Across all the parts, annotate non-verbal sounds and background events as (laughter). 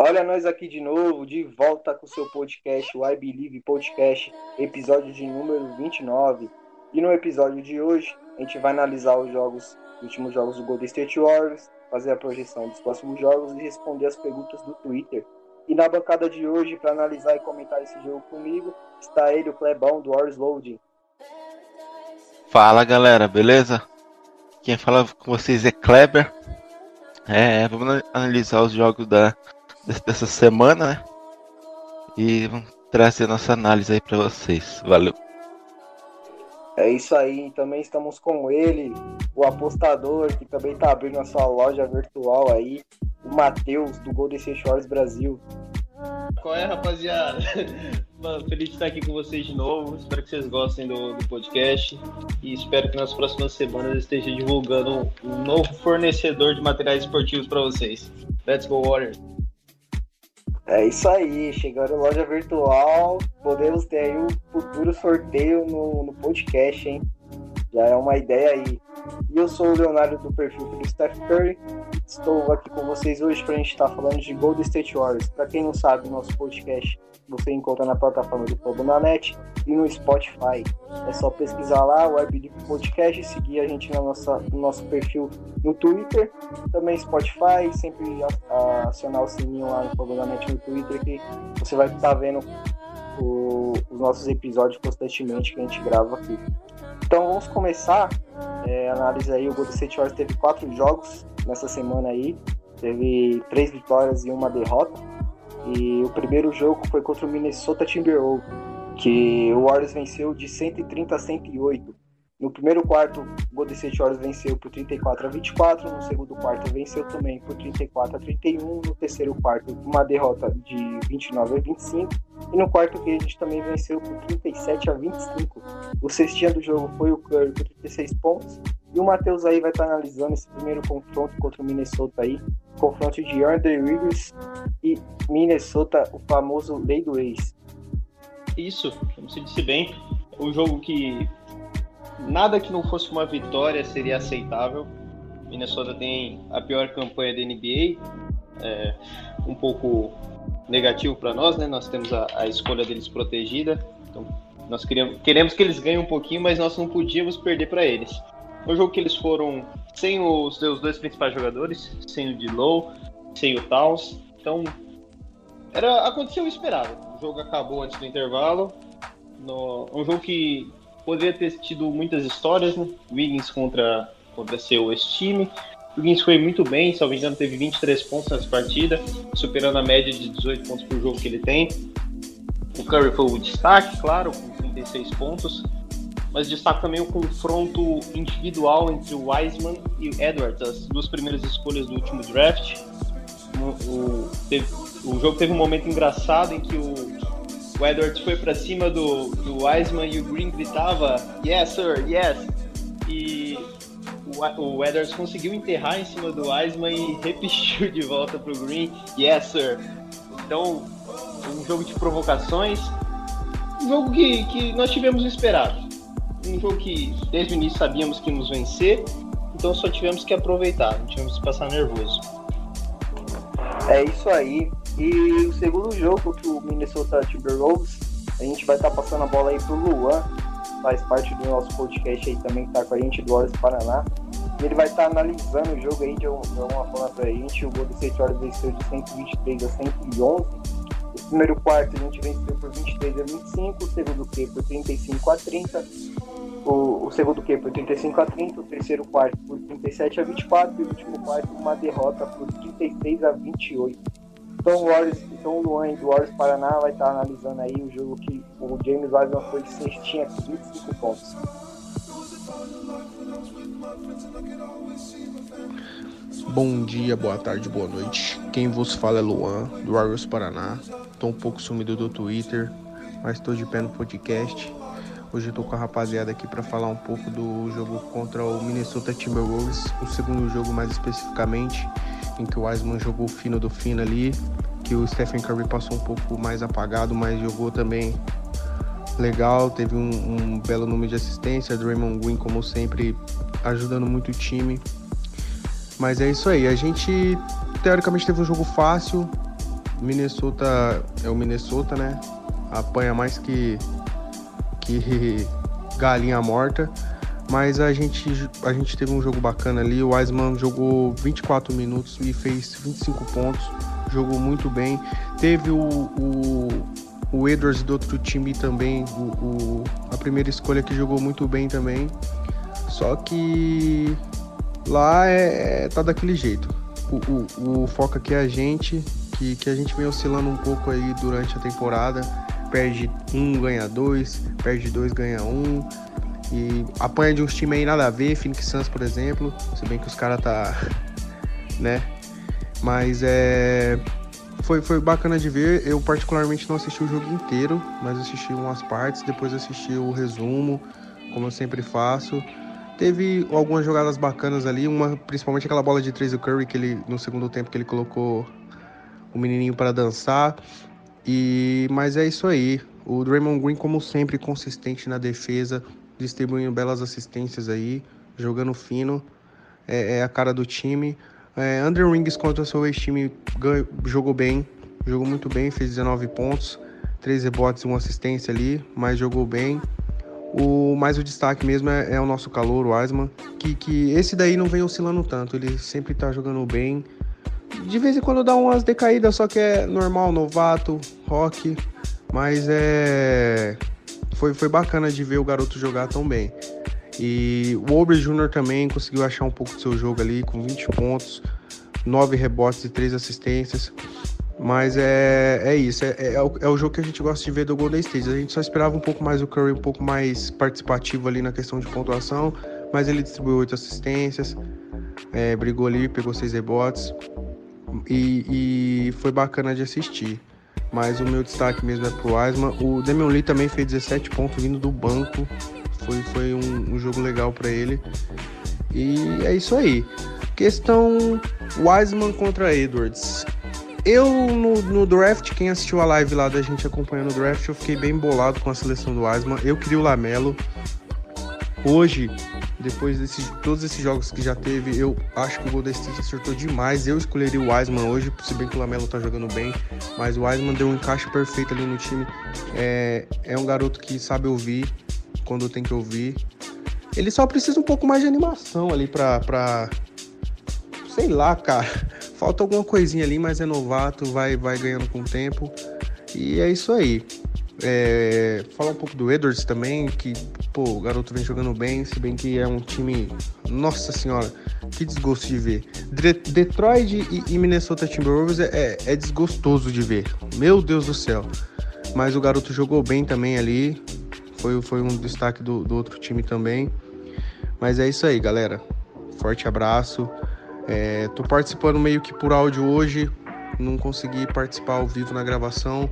Olha nós aqui de novo, de volta com o seu podcast, o I Believe Podcast, episódio de número 29. E no episódio de hoje, a gente vai analisar os jogos, os últimos jogos do Golden State Warriors, fazer a projeção dos próximos jogos e responder as perguntas do Twitter. E na bancada de hoje, para analisar e comentar esse jogo comigo, está ele, o Clebão, do Warriors Loading. Fala galera, beleza? Quem fala com vocês é Kleber. É, vamos analisar os jogos da, dessa semana, né? E vamos trazer nossa análise aí para vocês. Valeu. É isso aí, também estamos com ele, o apostador, que também está abrindo a sua loja virtual aí, o Matheus, do Golden State Warriors Brasil. Qual é, rapaziada? (laughs) Mano, feliz de estar aqui com vocês de novo. Espero que vocês gostem do, do podcast. E espero que nas próximas semanas eu esteja divulgando um novo fornecedor de materiais esportivos para vocês. Let's go, Warriors! É isso aí, chegando loja virtual, podemos ter aí um futuro sorteio no, no podcast, hein? Já é uma ideia aí. E eu sou o Leonardo do perfil do Steph Curry. Estou aqui com vocês hoje para a gente estar falando de Golden State Warriors. Para quem não sabe, nosso podcast você encontra na plataforma do Fobonanet e no Spotify. É só pesquisar lá o Believe Podcast e seguir a gente na nossa, no nosso perfil no Twitter. Também Spotify, sempre a, a, acionar o sininho lá no Fobonanet no Twitter que você vai estar vendo o, os nossos episódios constantemente que a gente grava aqui. Então vamos começar. É, análise aí, o Golden State Warriors teve quatro jogos nessa semana aí. Teve três vitórias e uma derrota. E o primeiro jogo foi contra o Minnesota Timberwolves, que o Warriors venceu de 130 a 108. No primeiro quarto, o Golden State Warriors venceu por 34 a 24. No segundo quarto, venceu também por 34 a 31. No terceiro quarto, uma derrota de 29 a 25. E no quarto que a gente também venceu por 37 a 25. O cestinha do jogo foi o Curry por 36 pontos. E o Matheus aí vai estar analisando esse primeiro confronto contra o Minnesota aí. Confronto de Andre Rivers e Minnesota, o famoso lei do ex. Isso, como se disse bem, um jogo que nada que não fosse uma vitória seria aceitável. Minnesota tem a pior campanha da NBA, é, um pouco negativo para nós, né? Nós temos a, a, escolha deles protegida, então nós queremos, queremos que eles ganhem um pouquinho, mas nós não podíamos perder para eles. Um jogo que eles foram sem os seus dois principais jogadores, sem o Dilow, sem o Towns, então era aconteceu o esperado. O jogo acabou antes do intervalo, no, um jogo que poderia ter tido muitas histórias, né? Wiggins contra, contra seu ex-time. Wiggins foi muito bem, se não me engano, teve 23 pontos nessa partida, superando a média de 18 pontos por jogo que ele tem. O Curry foi o destaque, claro, com 36 pontos. Mas destaco também o confronto individual entre o Wiseman e o Edwards, as duas primeiras escolhas do último draft. O, o, teve, o jogo teve um momento engraçado em que o, o Edwards foi para cima do, do Wiseman e o Green gritava Yes, sir, yes. E o, o Edwards conseguiu enterrar em cima do Wiseman e (laughs) repetiu de volta pro Green Yes, sir. Então, um jogo de provocações. Um jogo que, que nós tivemos esperado. Um jogo que desde o início sabíamos que íamos vencer. Então só tivemos que aproveitar, não tivemos que passar nervoso. É isso aí. E o segundo jogo contra o Minnesota Timberwolves, a gente vai estar tá passando a bola aí pro Luan, faz parte do nosso podcast aí também, que tá com a gente do Horas Paraná. E ele vai estar tá analisando o jogo aí de alguma forma pra gente. O Golden State Warriors venceu de 123 a 111. O primeiro quarto a gente venceu por 23 a 25, o segundo que por 35 a 30. O, o segundo que por 35 a 30, o terceiro quarto por 37 a 24 e o último quarto uma derrota por 36 a 28. Então Warriors, o Luan do Warriors Paraná vai estar analisando aí o jogo que o James Wiseman foi de cestinha com 25 pontos. Bom dia, boa tarde, boa noite. Quem vos fala é Luan, do Warriors Paraná. Tô um pouco sumido do Twitter, mas tô de pé no podcast. Hoje eu tô com a rapaziada aqui para falar um pouco do jogo contra o Minnesota Timberwolves, o segundo jogo mais especificamente, em que o Wiseman jogou fino do fino ali, que o Stephen Curry passou um pouco mais apagado, mas jogou também legal, teve um, um belo número de assistência, Draymond Green como sempre ajudando muito o time. Mas é isso aí, a gente teoricamente teve um jogo fácil. Minnesota é o Minnesota, né? Apanha mais que que (laughs) galinha morta. Mas a gente, a gente teve um jogo bacana ali. O Wiseman jogou 24 minutos e fez 25 pontos. Jogou muito bem. Teve o, o, o Edwards do outro time também, o, o, a primeira escolha que jogou muito bem também. Só que lá é, é tá daquele jeito. O, o, o foco aqui é a gente, que, que a gente vem oscilando um pouco aí durante a temporada perde um, ganha dois, perde dois, ganha um. E apanha de uns times aí nada a ver, Phoenix Suns, por exemplo. Se bem que os caras tá. (laughs) né? Mas é. Foi, foi bacana de ver. Eu particularmente não assisti o jogo inteiro, mas assisti umas partes, depois assisti o resumo, como eu sempre faço. Teve algumas jogadas bacanas ali, uma principalmente aquela bola de três do Curry que ele no segundo tempo que ele colocou o menininho para dançar. E mas é isso aí. O Draymond Green, como sempre, consistente na defesa, distribuindo belas assistências aí, jogando fino, é, é a cara do time. É, Andrew Rings contra o seu ex-time jogou bem, jogou muito bem, fez 19 pontos, 3 rebotes e uma assistência ali, mas jogou bem. O mais o destaque mesmo é, é o nosso calor, o Asman, que, que esse daí não vem oscilando tanto, ele sempre tá jogando bem, de vez em quando dá umas decaídas, só que é normal, novato, rock. Mas é. Foi, foi bacana de ver o garoto jogar tão bem. E o Ober Jr. também conseguiu achar um pouco do seu jogo ali, com 20 pontos, 9 rebotes e 3 assistências. Mas é, é isso, é, é, é, o, é, o, jogo que a gente gosta de ver do Golden State. A gente só esperava um pouco mais o Curry, um pouco mais participativo ali na questão de pontuação, mas ele distribuiu 8 assistências, é, brigou ali, pegou 6 rebotes. E, e, foi bacana de assistir. Mas o meu destaque mesmo é pro Asma. O Damian Lee também fez 17 pontos vindo do banco. Foi, foi um, um jogo legal para ele. E é isso aí. Questão Wiseman contra Edwards. Eu no, no, draft, quem assistiu a live lá da gente acompanhando o draft, eu fiquei bem bolado com a seleção do Wiseman. Eu queria o Lamelo. Hoje depois de todos esses jogos que já teve, eu acho que o Golden State acertou demais. Eu escolheria o Wiseman hoje, se bem que o Lamelo tá jogando bem, mas o Wiseman deu um encaixe perfeito ali no time. É, é um garoto que sabe ouvir quando tem que ouvir. Ele só precisa um pouco mais de animação ali pra, pra... sei lá, cara. (laughs) Falta alguma coisinha ali, mas é novato, vai, vai ganhando com o tempo. E é isso aí. É, falar um pouco do Edwards também, que pô, o garoto vem jogando bem, se bem que é um time. Nossa senhora, que desgosto de ver. Detroit e, e Minnesota Timberwolves é, é, é, desgostoso de ver. Meu Deus do céu. Mas o garoto jogou bem também ali. Foi, foi um destaque do, do outro time também. Mas é isso aí, galera. Forte abraço. É, tô participando meio que por áudio hoje. Não consegui participar ao vivo na gravação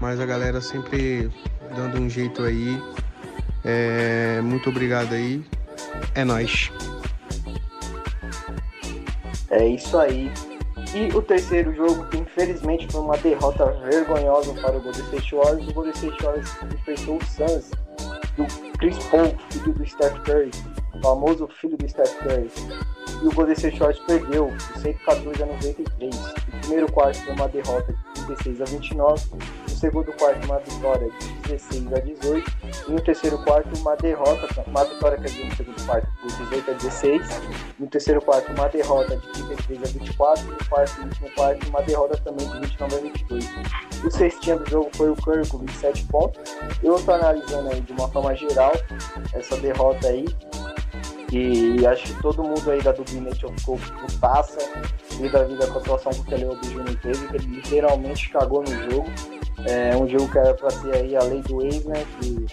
mas a galera sempre dando um jeito aí. É, muito obrigado aí. É nós. É isso aí. E o terceiro jogo, que infelizmente foi uma derrota vergonhosa para o Golden State Warriors, o Golden State Warriors enfrentou o Suns do Chris Paul, filho do Steph Curry, o famoso filho do Steph Curry. E o Golden State Warriors perdeu de 114 a 93. O primeiro quarto foi uma derrota de 36 a 29 segundo quarto uma vitória de 16 a 18 e no terceiro quarto uma derrota, uma vitória dizer no segundo quarto de 18 a 16, no terceiro quarto uma derrota de 33 a 24 e no quarto e último quarto uma derrota também de 29 a 22. O cestinha do jogo foi o Curry com 27 pontos. Eu estou analisando aí de uma forma geral essa derrota aí e acho que todo mundo aí da Dubination ficou putaça vida a vida com a atuação que o Kelly Jr. teve, que ele literalmente cagou no jogo. É um jogo que era para ser aí a lei do ex, né? Que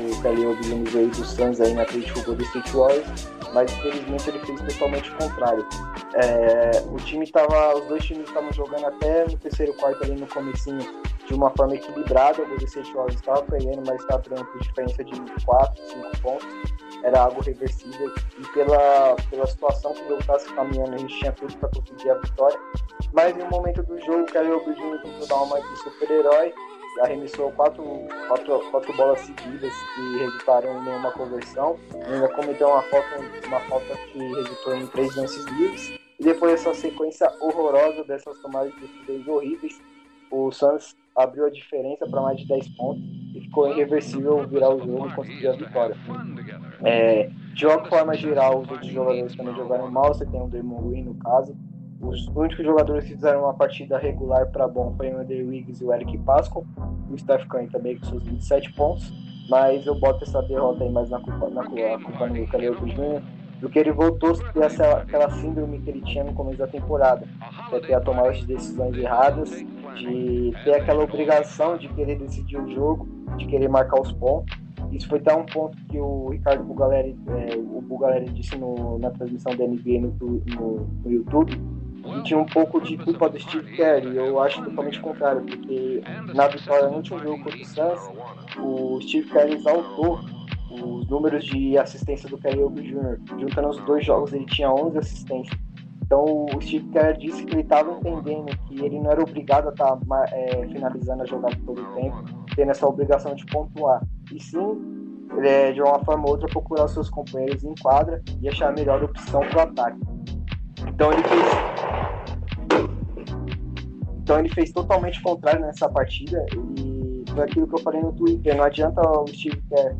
o Kelly Jr. veio do Suns aí na do Golden State Warriors. mas infelizmente ele fez totalmente o contrário. É, o time tava, os dois times estavam jogando até no terceiro quarto ali no comecinho de uma forma equilibrada, o Golden State Warriors estava perdendo, mas estava perdendo por diferença de 4, 5 pontos, era algo reversível, e pela, pela situação que jogo estava caminhando, a gente tinha tudo para conseguir a vitória, mas em um momento do jogo, o Kyrie Irving tentou dar uma de super-herói, arremessou quatro, quatro, quatro bolas seguidas que resultaram em nenhuma conversão. Ainda cometeu uma falta, uma falta que resultou em três lances livres. E depois dessa sequência horrorosa dessas tomadas de decisões horríveis, o Suns abriu a diferença para mais de 10 pontos e ficou irreversível virar o jogo e conseguir a vitória. É, de uma forma geral, os outros jogadores também jogaram mal. Você tem o Draymond Green no caso, os únicos jogadores que fizeram uma partida regular para bom foi o Andrew Wiggs e o Eric Pascal. O Steph Curry também com seus 27 pontos. Mas eu boto essa derrota aí mais na culpa, na culpa no Calil Jr. Do que ele voltou a ter essa, aquela síndrome que ele tinha no começo da temporada. Que é ter a tomada de decisões erradas, de ter aquela obrigação de querer decidir o jogo, de querer marcar os pontos. Isso foi até um ponto que o Ricardo Bugaleri, é, o Bugaleri disse no, na transmissão da NBA no, no, no YouTube, e tinha um pouco de culpa do Steve Kerr, e eu acho totalmente contrário, porque na vitória no último jogo contra o Suns, o Steve Kerr exaltou os números de assistência do Kerry Jr. Juntando os dois jogos, ele tinha 11 assistências. Então o Steve Kerr disse que ele estava entendendo que ele não era obrigado a estar tá, é, finalizando a jogada todo o tempo, tendo essa obrigação de pontuar. E sim, é, de uma forma ou outra, procurar os seus companheiros em quadra e achar a melhor opção para o ataque. Então ele fez. Então ele fez totalmente contrário nessa partida e foi aquilo que eu falei no Twitter. Não adianta o Steve Kerr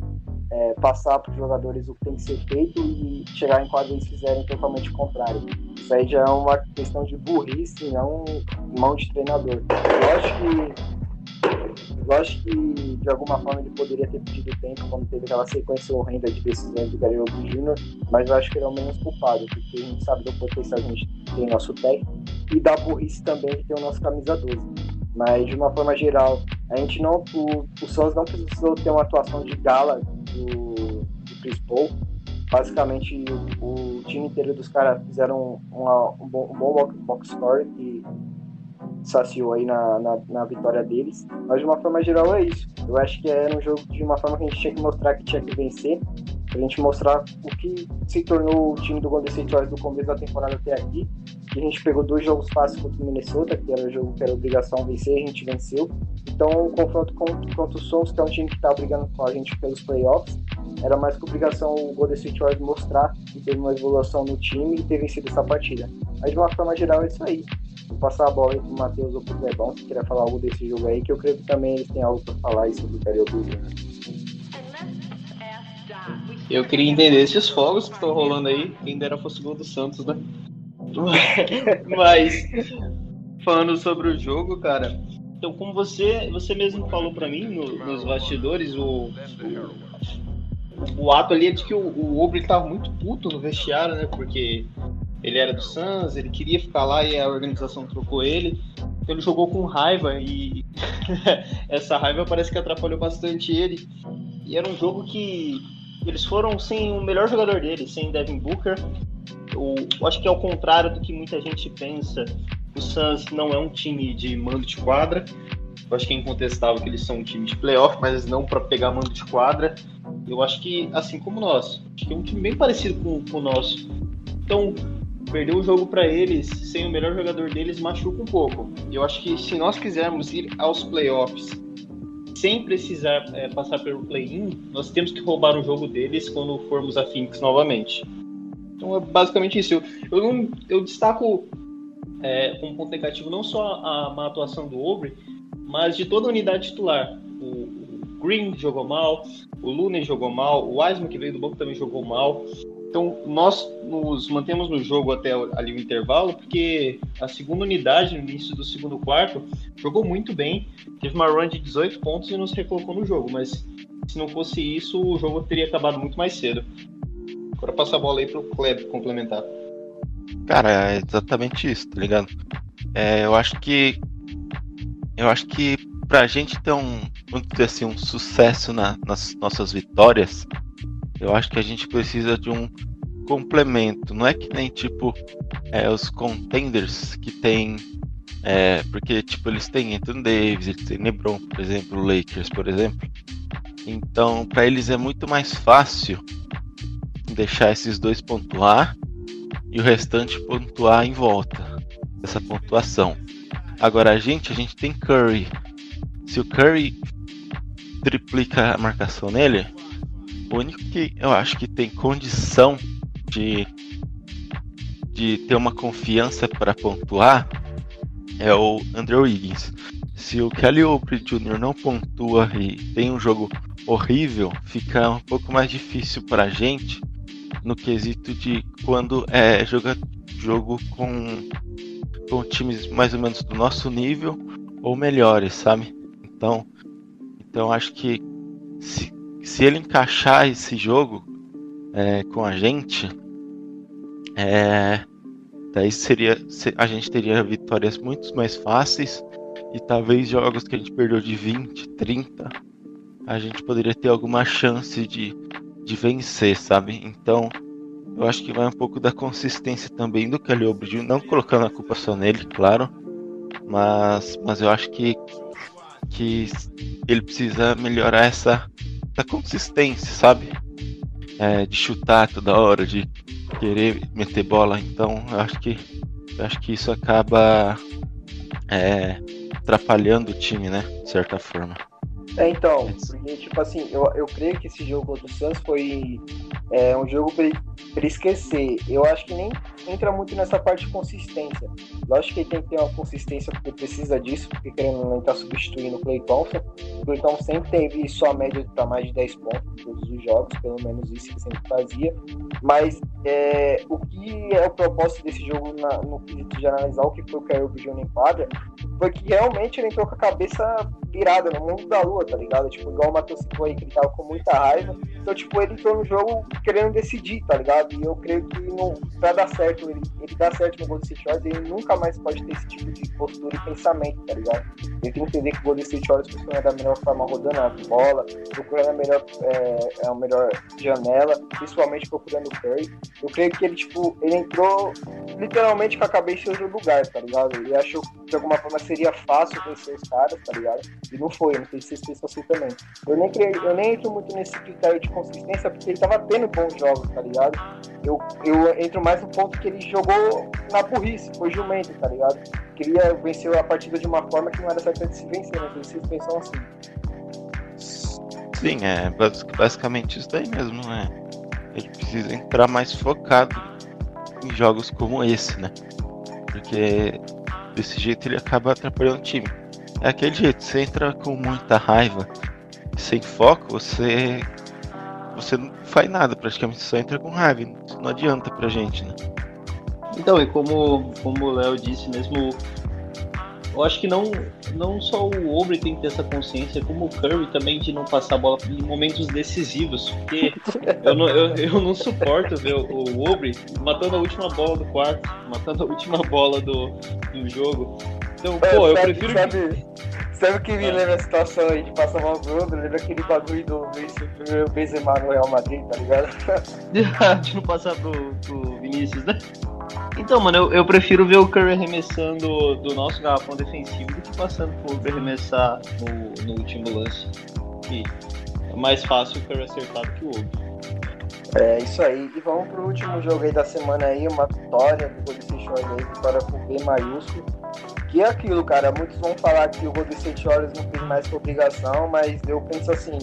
é, passar para os jogadores o que tem que ser feito e chegar em quadra eles fizerem totalmente contrário. Isso aí já é uma questão de burrice, não mão de treinador. Eu acho que eu acho que de alguma forma ele poderia ter pedido tempo quando teve aquela sequência horrenda de decisões do Oldman Jr., mas eu acho que ele é o menos culpado, porque a gente sabe do potencial que a gente tem nosso técnico e da burrice também que tem o nosso camisa 12. Mas de uma forma geral, a gente não. O, o Suns não precisou ter uma atuação de gala do, do Chris Paul. Basicamente, o, o time inteiro dos caras fizeram uma, um bom, um bom box score que saciou aí na, na, na, vitória deles. Mas de uma forma geral é isso. Eu acho que era um jogo de uma forma que a gente tinha que mostrar que tinha que vencer. Pra gente mostrar o que se tornou o time do Golden State Warriors do começo da temporada até aqui. A gente pegou dois jogos fáceis contra o Minnesota, que era o jogo que era obrigação vencer, a gente venceu. Então o confronto contra o Suns, que é um time que está brigando com a gente pelos playoffs, era mais que obrigação o Golden State Warriors mostrar que teve uma evolução no time e ter vencido essa partida. Mas de uma forma geral é isso aí. Vou passar a bola aí pro Matheus ou pro Lebão, se queria falar algo desse jogo aí, que eu creio que também eles têm algo para falar aí sobre o período Eu queria entender esses fogos que estão rolando aí, quem dera fosse o gol do Santos, né? (laughs) Mas, falando sobre o jogo, cara, então como você, você mesmo falou para mim no, nos bastidores, o, o, o, ato ali é de que o, o Obre tava muito puto no vestiário, né? Porque ele era do Suns, ele queria ficar lá e a organização trocou ele. Então ele jogou com raiva e (laughs) essa raiva parece que atrapalhou bastante ele. E era um jogo que eles foram sem o melhor jogador deles, sem Devin Booker. Eu acho que é o contrário do que muita gente pensa. O Suns não é um time de mando de quadra. Eu acho que é incontestável que eles são um time de playoff, mas não para pegar mando de quadra. Eu acho que, assim como nós, acho que é um time bem parecido com, com o nosso. Então, perder o jogo para eles sem o melhor jogador deles machuca um pouco. Eu acho que se nós quisermos ir aos playoffs sem precisar é, passar pelo play-in, nós temos que roubar o jogo deles quando formos a Phoenix novamente. Então é basicamente isso. Eu, eu, não, eu destaco é, como ponto negativo não só a má atuação do Obre, mas de toda a unidade titular. O, o Green jogou mal, o Looney jogou mal, o Wiseman que veio do banco também jogou mal. Então, nós nos mantemos no jogo até ali o intervalo, porque a segunda unidade, no início do segundo quarto, jogou muito bem. Teve uma run de 18 pontos e nos recolocou no jogo, mas se não fosse isso, o jogo teria acabado muito mais cedo. Agora passa a bola aí pro Kleber complementar. Cara, é exatamente isso, tá ligado? É, eu acho que. Eu acho que pra gente ter um, assim, um sucesso na, nas nossas vitórias, eu acho que a gente precisa de um complemento. Não é que nem tipo é, os contenders que tem. É, porque tipo, eles têm Anthony Davis, eles têm LeBron, por exemplo, Lakers, por exemplo. Então, para eles é muito mais fácil deixar esses dois pontuar e o restante pontuar em volta dessa pontuação. Agora a gente, a gente tem Curry. Se o Curry triplica a marcação nele, o único que eu acho que tem condição de, de ter uma confiança para pontuar é o Andrew Wiggins. Se o Kelly Oubre Jr. não pontua e tem um jogo horrível, fica um pouco mais difícil para a gente no quesito de quando é joga jogo com, com times mais ou menos do nosso nível ou melhores, sabe? Então, então acho que se, se ele encaixar esse jogo é, com a gente, é, daí seria a gente teria vitórias muito mais fáceis e talvez jogos que a gente perdeu de 20, 30, a gente poderia ter alguma chance de de vencer, sabe? Então, eu acho que vai um pouco da consistência também do Oubre, não colocando a culpa só nele, claro, mas, mas eu acho que, que ele precisa melhorar essa, essa consistência, sabe? É, de chutar toda hora, de querer meter bola. Então, eu acho que, eu acho que isso acaba é, atrapalhando o time, né? De certa forma. É, então, porque, tipo assim, eu, eu creio que esse jogo contra o Santos foi é, um jogo para esquecer. Eu acho que nem entra muito nessa parte de consistência. Lógico que ele tem que ter uma consistência porque precisa disso, porque querendo não estar tá substituindo o Clay Thompson. O Clay Thompson sempre teve sua média para mais de 10 pontos em todos os jogos, pelo menos isso ele sempre fazia. Mas é, o que é o propósito desse jogo na, no quesito de analisar o que foi o Caio Júnior em quadra, foi que realmente ele entrou com a cabeça virada no mundo da lua, tá ligado? Tipo, igual o Matheus citou aí, que ele tava com muita raiva. Então, tipo, ele entrou no jogo querendo decidir, tá ligado? E eu creio que não, pra dar certo, ele, ele dá certo no Golden State Warriors, ele nunca mais pode ter esse tipo de postura e pensamento, tá ligado? Ele tem que entender que o Golden State Warriors funciona da melhor forma, rodando a bola, procurando a melhor, é, a melhor janela, principalmente procurando o Curry. Eu creio que ele, tipo, ele entrou literalmente com a cabeça em outro lugar, tá ligado? Ele achou que de alguma forma seria fácil vencer os caras, tá ligado? E não foi, não vocês pensam assim também. Eu nem, creio, eu nem entro muito nesse critério de consistência porque ele tava tendo bons jogos, tá ligado? Eu, eu entro mais no ponto que ele jogou na burrice, foi jumento, tá ligado? Queria vencer a partida de uma forma que não era certa de se vencer, sei se pensam assim. Sim, é basicamente isso daí mesmo, né? Ele precisa entrar mais focado em jogos como esse, né? Porque desse jeito ele acaba atrapalhando o time. É aquele jeito, você entra com muita raiva, sem foco, você você não faz nada, praticamente só entra com raiva. Não adianta pra gente, né? Então, e como, como o Léo disse mesmo, eu acho que não, não só o Obre tem que ter essa consciência, como o Curry também de não passar a bola em momentos decisivos. Porque eu não, eu, eu não suporto ver o, o Obre matando a última bola do quarto, matando a última bola do, do jogo. Então, é, pô, eu sabe, prefiro. Sabe, que... sabe o que me lembra a situação aí de passar mal pro outro? Lembra aquele bagulho do Benzema no Real Madrid, tá ligado? (laughs) de não passar pro, pro Vinícius, né? Então, mano, eu, eu, prefiro ver o Curry arremessando do nosso garrafão defensivo do que passando por arremessar no, no último lance. E é mais fácil o Curry acertar do que o outro. É isso aí. E vamos pro último jogo aí da semana aí, uma vitória do Golden Warriors aí, vitória com B maiúsculo. Que é aquilo, cara. Muitos vão falar que o Golden State Warriors não fez mais que obrigação, mas eu penso assim,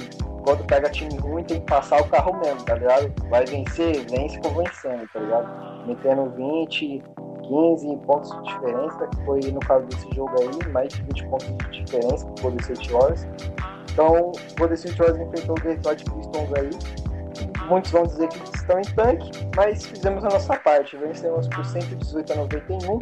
quando pega time ruim tem que passar o carro mesmo, tá ligado? Vai vencer, vence convencendo, tá ligado? Metendo 20, 15 pontos de diferença, que foi no caso desse jogo aí, mais de 20 pontos de diferença pro Golden State Warriors. Então, o Golden State Warriors enfrentou o Detroit Pistons aí, muitos vão dizer que estão em tanque, mas fizemos a nossa parte. Vencemos por 118 a 91. O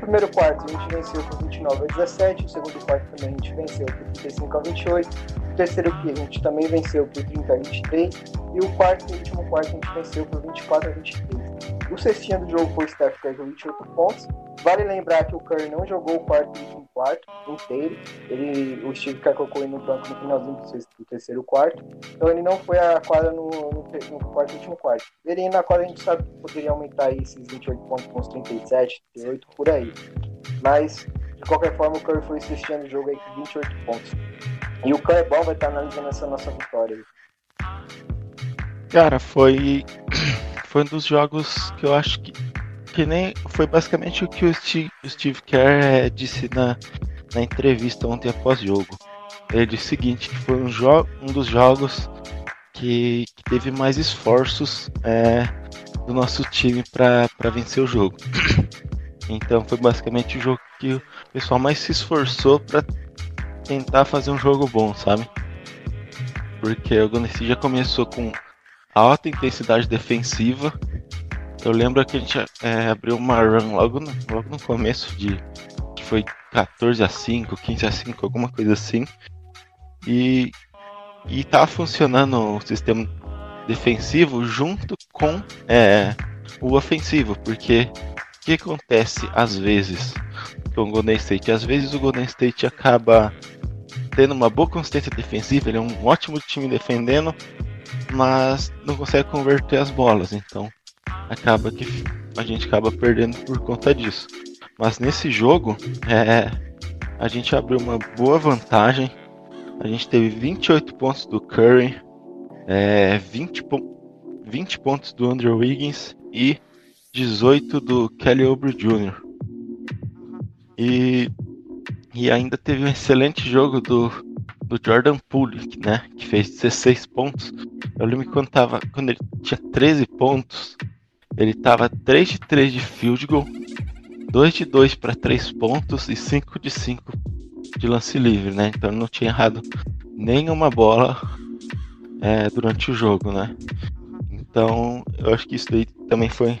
primeiro quarto a gente venceu por 29 a 17, o segundo quarto também a gente venceu por 35 a 28. O terceiro que a gente também venceu por 30 a 23. E o quarto e último quarto a gente venceu por 24 a 23. O cestinha do jogo foi o Steph Curry com 28 pontos. Vale lembrar que o Curry não jogou o quarto último quarto inteiro. Ele, o Steve Kerr colocou no banco no finalzinho do, sexto, do terceiro quarto. Então ele não foi a quadra no, no, no quarto último quarto. Ele na quadra a gente sabe que poderia aumentar aí esses 28 pontos com uns 37, 38 por aí. Mas, de qualquer forma, o Curry foi cestinha do jogo aí com 28 pontos. E o Clebão vai estar analisando essa nossa vitória. Cara, foi foi um dos jogos que eu acho que que nem foi basicamente o que o Steve, Steve Kerr é, disse na, na entrevista ontem após jogo. Ele disse o seguinte, que foi um, jo um dos jogos que, que teve mais esforços é, do nosso time para vencer o jogo. (coughs) Então foi basicamente o jogo que o pessoal mais se esforçou para tentar fazer um jogo bom, sabe? Porque o Golden já começou com alta intensidade defensiva. Eu lembro que a gente é, abriu uma run logo no, logo no começo de que foi 14 a 5, 15 a 5, alguma coisa assim. E e tá funcionando o sistema defensivo junto com é, o ofensivo, porque o que acontece às vezes com o Golden State? Às vezes o Golden State acaba tendo uma boa consistência defensiva, ele é um ótimo time defendendo, mas não consegue converter as bolas, então acaba que a gente acaba perdendo por conta disso. Mas nesse jogo, é, a gente abriu uma boa vantagem. A gente teve 28 pontos do Curry, é, 20, 20 pontos do Andrew Wiggins e 18 do Kelly Oubre Jr. E e ainda teve um excelente jogo do, do Jordan Poole, né? Que fez 16 pontos. Eu lembro que quando, tava, quando ele tinha 13 pontos, ele tava 3 de 3 de field goal, 2 de 2 para 3 pontos e 5 de 5 de lance livre, né? Então ele não tinha errado nenhuma bola é, durante o jogo, né? Então eu acho que isso daí também foi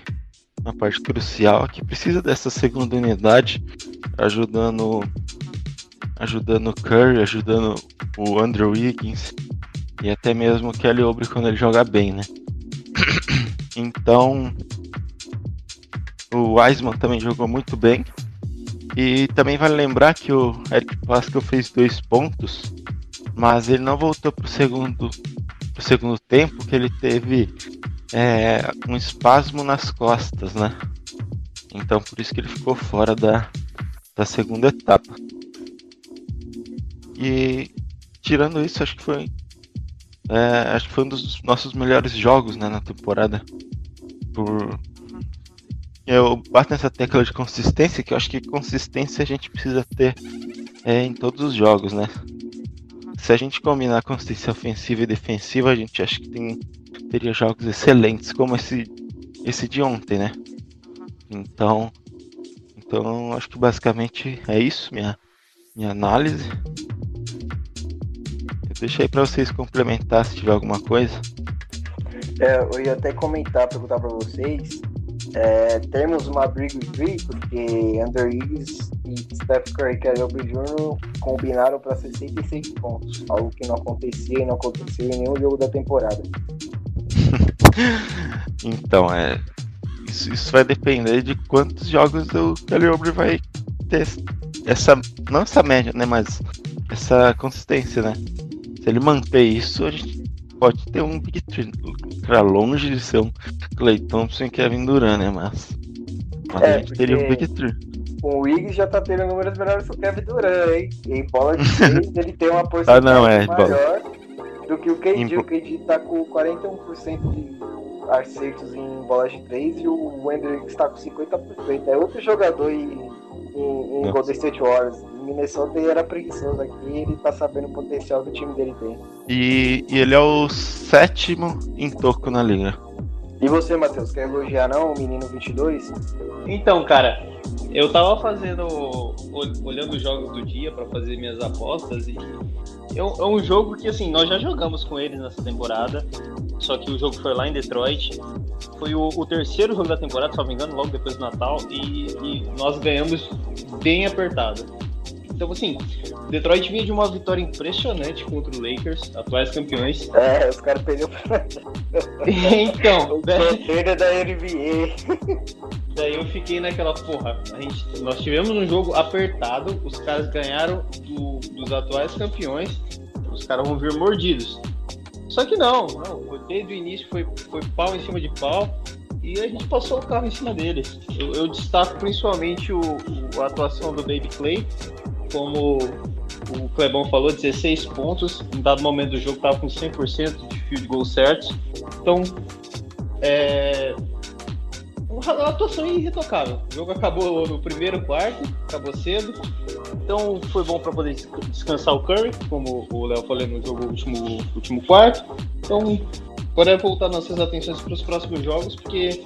uma parte crucial que precisa dessa segunda unidade ajudando ajudando o Curry, ajudando o Andrew Wiggins e até mesmo o Kelly Oubre quando ele joga bem, né? (coughs) Então, o Wiseman também jogou muito bem. E também vale lembrar que o Eric Pascal fez dois pontos, mas ele não voltou para o segundo, pro segundo tempo, que ele teve é, um espasmo nas costas, né? Então por isso que ele ficou fora da, da segunda etapa. E tirando isso, acho que foi. É, acho que foi um dos nossos melhores jogos né, na temporada. Por... Eu bato nessa tecla de consistência, que eu acho que consistência a gente precisa ter é, em todos os jogos, né? Se a gente combinar consistência ofensiva e defensiva, a gente acha que tem, teria jogos excelentes, como esse, esse de ontem, né? Então, então acho que basicamente é isso, minha, minha análise. Deixa aí para vocês complementar se tiver alguma coisa. É, eu ia até comentar, perguntar para vocês. É, temos uma briga free porque Andrew Higgs e Steph Curry e Kelly Jr. combinaram para 66 pontos, algo que não acontecia e não aconteceu em nenhum jogo da temporada. (laughs) então, é, isso, isso, vai depender de quantos jogos o Kelly Oubre vai ter essa, não essa média, né, mas essa consistência, né? Se ele manter isso, a gente pode ter um Big Tree. Pra longe de ser um Clay Thompson e Kevin Durant, né? Mas, mas é, a gente teria um Big Tree. O Wiggs já tá tendo números melhores que o Kevin Durant, hein? Em bola de (laughs) 3, ele tem uma porcentagem ah, não, é, maior bola. do que o KD. O KD tá com 41% de acertos em bola de 3 e o Wendell está com 50%. É outro jogador em, em, em Golden State Warriors. Minnesota era preguiçoso aqui ele tá sabendo o potencial que o time dele tem. E, e ele é o sétimo em toco na liga. E você, Matheus, quer elogiar não o menino 22? Então, cara, eu tava fazendo. olhando os jogos do dia para fazer minhas apostas e é um, é um, jogo que assim, nós já jogamos com eles nessa temporada. Só que o jogo foi lá em Detroit. Foi o, o terceiro jogo da temporada, se não me engano, logo depois do Natal, e, e nós ganhamos bem apertado. Então, assim, Detroit vinha de uma vitória impressionante contra o Lakers, atuais campeões. É, os caras perderam pra. (laughs) então, (laughs) daí, da NBA. daí eu fiquei naquela porra. A gente, nós tivemos um jogo apertado, os caras ganharam do- dos atuais campeões, os caras vão vir mordidos. Só que não, não, desde o início foi, foi pau em cima de pau e a gente passou o carro em cima deles. Eu, eu destaco principalmente o, o- a atuação do Baby Clay, como o Clebão falou, 16 pontos, em dado momento do jogo estava com 100% de field goal certos. Então, é, uma atuação irretocável. O jogo acabou no primeiro quarto, acabou cedo. Então foi bom para poder des- descansar o Curry, como o Léo falou no jogo último, último quarto. Então agora é voltar nossas atenções para os próximos jogos, porque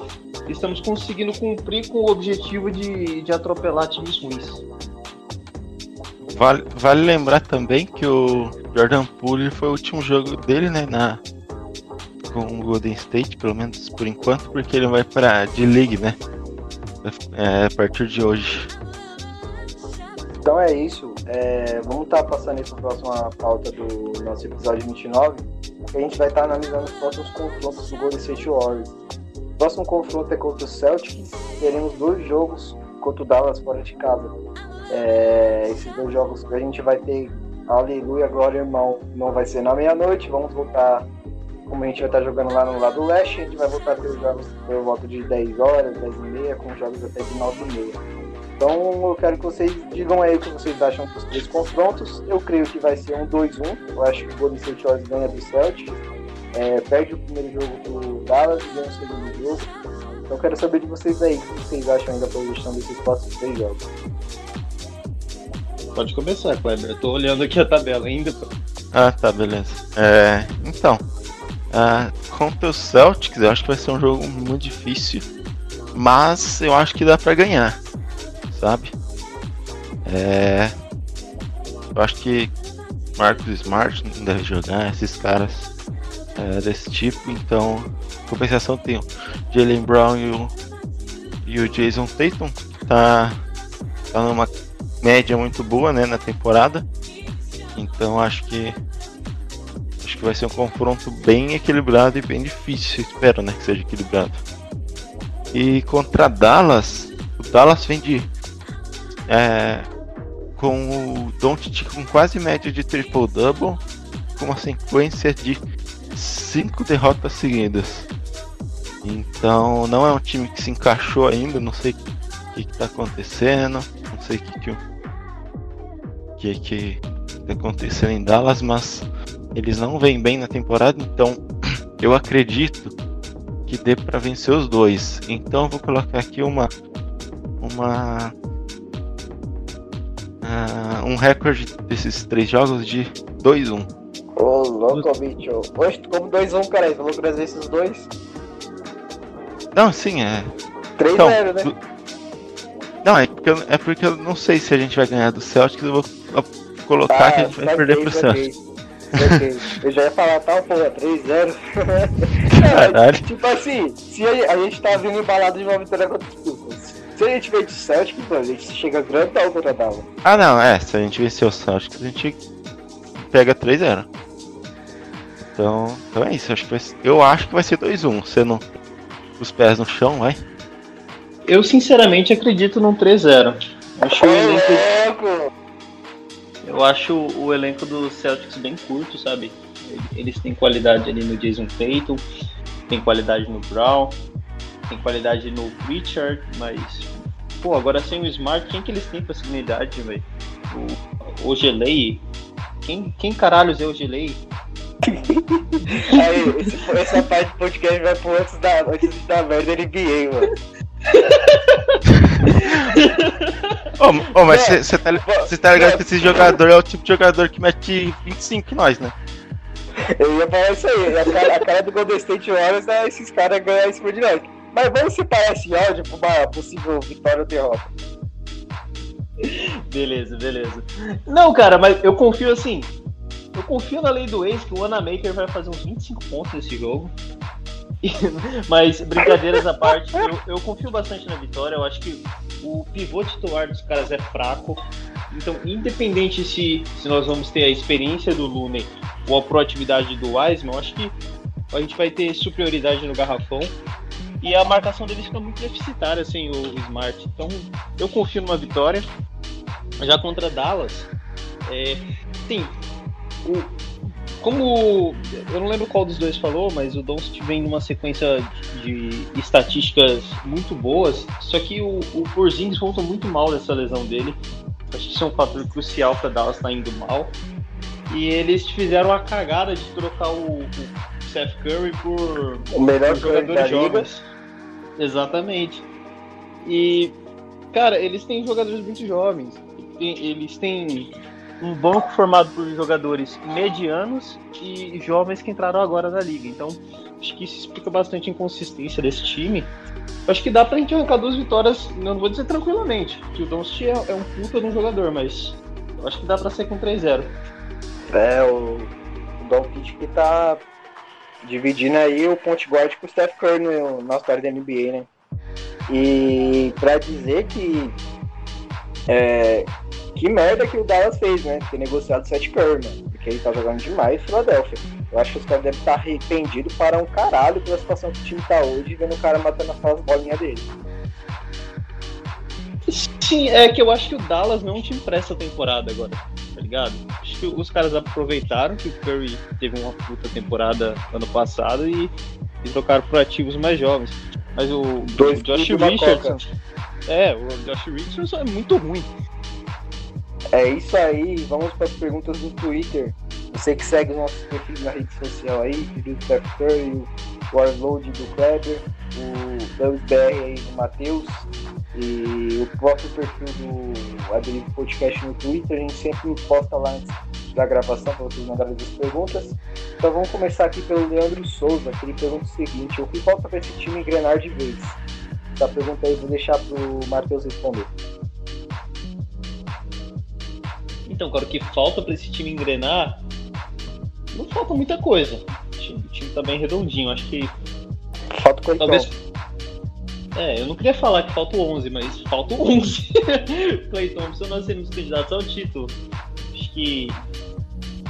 estamos conseguindo cumprir com o objetivo de, de atropelar times ruins. Vale, vale lembrar também que o Jordan Poole foi o último jogo dele, né, na com o Golden State, pelo menos por enquanto, porque ele vai para D-League, né? É, a partir de hoje. Então é isso. É, vamos estar passando isso para a próxima pauta do nosso episódio 29. Que a gente vai estar analisando os próximos confrontos do Golden State Warriors. O próximo confronto é contra o Celtics. Teremos dois jogos contra o Dallas fora de casa. É, esses dois jogos que a gente vai ter, aleluia, glória, irmão, não vai ser na meia-noite. Vamos voltar, como a gente vai estar jogando lá no lado leste, a gente vai voltar a ter os jogos por volta de 10 horas, 10 e meia, com jogos até de 9 e meia. Então eu quero que vocês digam aí o que vocês acham dos três confrontos. Eu creio que vai ser um 2-1. Eu acho que o Golden State Warriors ganha do Celtics. É, perde o primeiro jogo pro Dallas e ganha o segundo jogo. Então eu quero saber de vocês aí, o que vocês acham ainda da projeção desses próximos três jogos. Pode começar, Kleber. Eu tô olhando aqui a tabela ainda. Ah, tá, beleza. É, então, ah, contra o Celtics, eu acho que vai ser um jogo muito difícil, mas eu acho que dá pra ganhar, sabe? É, eu acho que Marcos Smart não deve jogar, esses caras é, desse tipo, então, compensação tem o Jalen Brown e o, e o Jason Tatum, que tá, tá numa média muito boa, né, na temporada. Então acho que acho que vai ser um confronto bem equilibrado e bem difícil. Espero, né, que seja equilibrado. E contra Dallas, o Dallas vem de é, com o Doncic com quase média de triple double, com uma sequência de cinco derrotas seguidas. Então não é um time que se encaixou ainda, não sei o que, está acontecendo, não sei o que que, que que acontecendo em Dallas, mas eles não vêm bem na temporada, então (clears throat) eu acredito que dê para vencer os dois. Então eu vou colocar aqui uma uma ah, um recorde desses três jogos de 2-1. Ô, louco, bicho. Oxe, como 2-1, cara. Você falou que esses dois? Não, sim, é. 3-0, Então, né? Não, é porque, eu, é porque eu não sei se a gente vai ganhar do Celtics, eu vou co- colocar que a gente vai saquei, perder pro Celtics. Eu já ia falar tal, porra, (laughs) 3-0. Caralho. Tipo assim, se a, a gente tá vindo embalado de uma vitória contra os Clippers. Se a gente vem de Celtic, pô, a gente chega grandão contra a Dallas. Ah, não, é. Se a gente vencer o Celtics, a gente pega 3-0. Então, então é isso. Acho que vai ser- eu acho que vai ser 2-1. Sendo os pés no chão, vai. Eu sinceramente acredito num 3-0. Acho o elenco, eu acho o elenco do Celtics bem curto, sabe? Eles têm qualidade ali no Jason Tatum, tem qualidade no Brown, tem qualidade no Richard, mas pô, agora sem o Smart, quem que eles têm pra segunda idade, velho? O Ogelei? Quem, quem caralhos é o Ogelei? (laughs) Aí, esse- essa parte do podcast vai pro antes da, antes da merda NBA, mano. Ô, ô, mas É, você tá, li- pô, cê tá ligado é. que esse jogador é o tipo de jogador que mete 25 em nós, né? Eu ia falar isso aí. A cara, a cara do Golden State Warriors é esses caras ganhar em cima de nós. Mas vamos separar esse áudio pra uma possível vitória ou derrota. Beleza, beleza. Não, cara, mas eu confio assim. Eu confio na lei do ex que o Anamaker vai fazer uns 25 pontos nesse jogo. (laughs) Mas, brincadeiras à parte, eu, eu confio bastante na vitória. Eu acho que o pivô titular dos caras é fraco. Então, independente se, se nós vamos ter a experiência do Looney ou a proatividade do Wiseman, eu acho que a gente vai ter superioridade no garrafão e a marcação deles fica muito deficitária sem o Smart. Então, eu confio numa vitória. Já contra Dallas, é, sim, o, como eu não lembro qual dos dois falou, mas o Doncic vem numa sequência de, de, estatísticas muito boas, só que o, o Porzingis voltou muito mal dessa lesão dele. Acho que isso é um fator crucial para Dallas estar tá indo mal. E eles fizeram a cagada de trocar o, o Seth Curry por, o melhor por jogadores jovens. Exatamente. E, cara, eles têm jogadores muito jovens. Eles têm um banco formado por jogadores medianos e jovens que entraram agora na liga. Então, acho que isso explica bastante a inconsistência desse time. Acho que dá pra gente arrancar duas vitórias, não vou dizer tranquilamente, que o Doncic é, é um puta de um jogador, mas acho que dá pra ser com 3-0. É, o, o Doncic que tá dividindo aí o ponte guard com o Steph Curry no, na história da NBA, né? E pra dizer que é, que merda que o Dallas fez, né? Ter negociado o Seth Curry, mano. Porque ele tá jogando demais em Filadélfia. Eu acho que os caras devem estar arrependidos para um caralho pela situação que o time tá hoje, vendo o cara matando aquelas bolinhas dele. Sim, é que eu acho que o Dallas não te empresta a temporada agora, tá ligado? Acho que os caras aproveitaram que o Curry teve uma puta temporada ano passado e, e trocaram por ativos mais jovens. Mas o, Dois o Josh Richardson. É, o Josh Richardson é muito ruim. É isso aí, vamos para as perguntas do Twitter. Você que segue os nossos perfis na rede social aí, Steph Curry, o Warload do Kleber, o WBR aí do Matheus e o próprio perfil do Aderivo Podcast no Twitter. A gente sempre posta lá antes da gravação para vocês mandarem as perguntas. Então vamos começar aqui pelo Leandro Souza, que ele pergunta o seguinte: o que falta para esse time engrenar de vez? Essa pergunta aí eu vou deixar para o Matheus responder. Então, cara, o que falta para esse time engrenar, não falta muita coisa. O time, o time tá bem redondinho. Acho que. Falta o Talvez. É, eu não queria falar que falta o 11, mas falta o 11. Clay Thompson, nós seremos candidatos ao título. Acho que.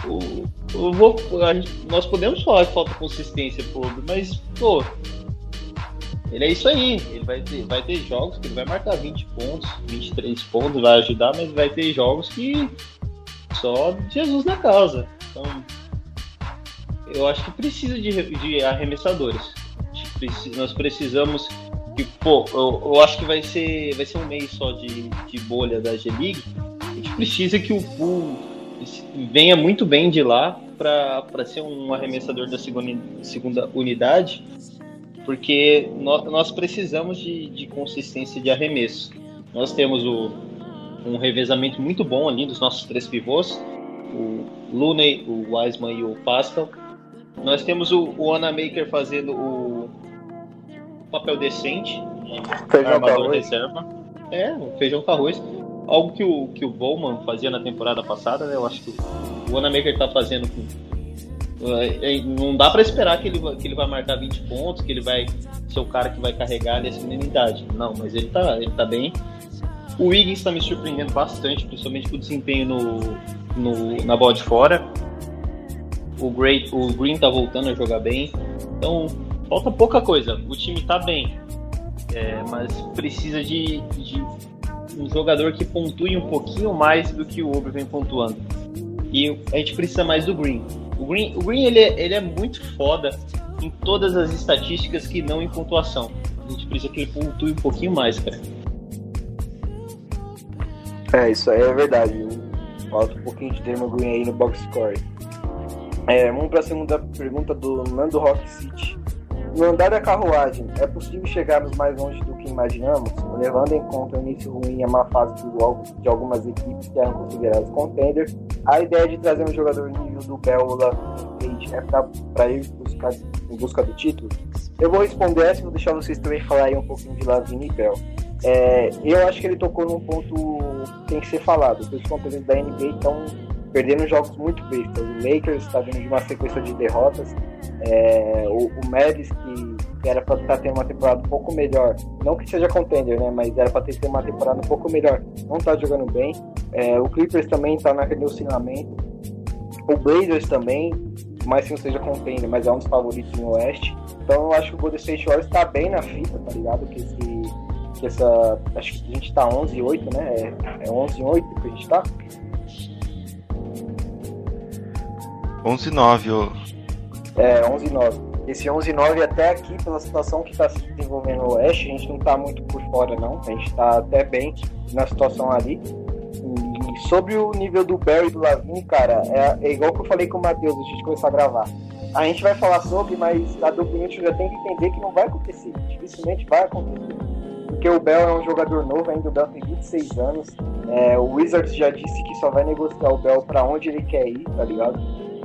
O, eu vou, gente, nós podemos falar que falta consistência, pô, mas, pô, ele é isso aí. Ele vai ter, vai ter jogos que ele vai marcar 20 pontos, 23 pontos, vai ajudar, mas vai ter jogos que só Jesus na causa. Então, eu acho que precisa de, de arremessadores. Nós precisamos que, pô, eu, eu, acho que vai ser, vai ser um mês só de, de bolha da G-League. A gente precisa que o pool venha muito bem de lá para ser um arremessador da segunda, segunda unidade, porque nós, nós precisamos de, de consistência de arremesso. Nós temos o, um revezamento muito bom ali dos nossos três pivôs, o Looney, o Wiseman e o Pascal. Nós temos o, o Anamaker fazendo o papel decente, feijão armador reserva. É, feijão com arroz. Algo que o, que o Bowman fazia na temporada passada, né? Eu acho que o Anamaker está fazendo com, é, é, não dá para esperar que ele, que ele vai marcar 20 pontos, que ele vai ser o cara que vai carregar nessa unidade. Não, mas ele tá, ele tá bem. O Wiggins está me surpreendendo bastante, principalmente com o desempenho no, no, na bola de fora. O, o Green tá voltando a jogar bem. Então, falta pouca coisa. O time tá bem, é, mas precisa de, de, um jogador que pontue um pouquinho mais do que o Ober vem pontuando. E a gente precisa mais do Green. O Green, o Green ele, é, ele é muito foda em todas as estatísticas que não em pontuação. A gente precisa que ele pontue um pouquinho mais, cara. É, isso aí é verdade. Falta um pouquinho de Green aí no box score. É, vamos para a segunda pergunta do Nando Rock City. No andar da carruagem, é possível chegarmos mais longe do que imaginamos, levando em conta o início ruim e a má fase de algumas equipes que eram consideradas contenders? A ideia de trazer um jogador nível do Page é para ir buscar, em busca do título? Eu vou responder essa e vou deixar vocês também falarem um pouquinho de Lavine e Bell. É, eu acho que ele tocou num ponto tem que ser falado. Os componentes da NBA estão perdendo jogos muito bestas. O Lakers está vindo de uma sequência de derrotas. É, o, o Mavis, que, que, era para estar tá tendo uma temporada um pouco melhor, não que seja contender, né? Mas era para ter uma temporada um pouco melhor, não está jogando bem. É, o Clippers também está naquele oscilamento. O Blazers também, mais que não seja contender, mas é um dos favoritos no Oeste. Então eu acho que o Golden State Warriors está bem na fita, tá ligado? Que, esse, que essa. Acho que a gente tá 11 8, né? É, é 11 8 que a gente tá? 11 9, ô. É, 11 9 esse 11-9 até aqui, pela situação que está se desenvolvendo no Oeste, a gente não está muito por fora, não. A gente está até bem na situação ali. E sobre o nível do Bell e do Lavine, cara, é, é, igual que eu falei com o Matheus antes de começar a gravar. A gente vai falar sobre, mas a dupla já tem que entender que não vai acontecer. Dificilmente vai acontecer. Porque o Bell é um jogador novo, ainda o Bell tem 26 anos. É, o Wizards já disse que só vai negociar o Bell para onde ele quer ir, tá ligado?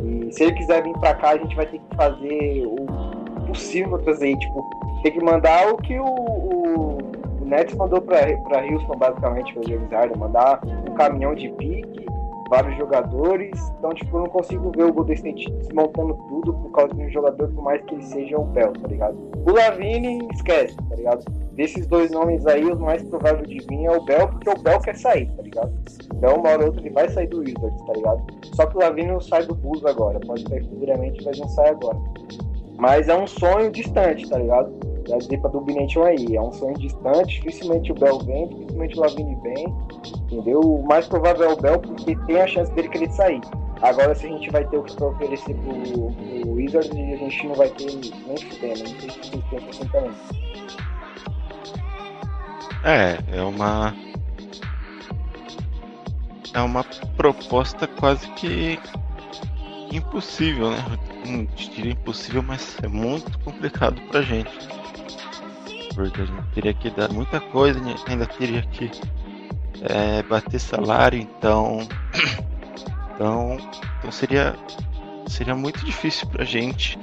E se ele quiser vir para cá, a gente vai ter que fazer o possível trazer. Tipo, tem que mandar o que o, o, o Nets mandou pra Houston, basicamente, pra James Harden. Mandar um caminhão de pique, vários jogadores. Então, tipo, eu não consigo ver o Golden State desmontando tudo por causa de um jogador, por mais que ele seja o Bell, tá ligado? O Lavine, esquece, tá ligado? Desses dois nomes aí, o mais provável de vir é o Bell, porque o Bell quer sair, tá ligado? O Bell, uma hora ou outra, ele vai sair do Wizards, tá ligado? Só que o Lavine não sai do Bulls agora. Pode sair futuramente, mas não sai agora. Mas é um sonho distante, tá ligado? Da zipa do Bination aí. É um sonho distante, dificilmente o Bell vem, dificilmente o Lavine vem, entendeu? O mais provável é o Bell, porque tem a chance dele querer sair. Agora, se a gente vai ter o que pra oferecer pro, pro Wizards, a gente não vai ter nem fudendo, vocês pensam assim também. É, é uma. É uma proposta quase que impossível, né? Não diria impossível, mas é muito complicado pra gente. Porque a gente teria que dar muita coisa, ainda teria que é, bater salário, então. (coughs) Então, então seria, seria muito difícil pra gente.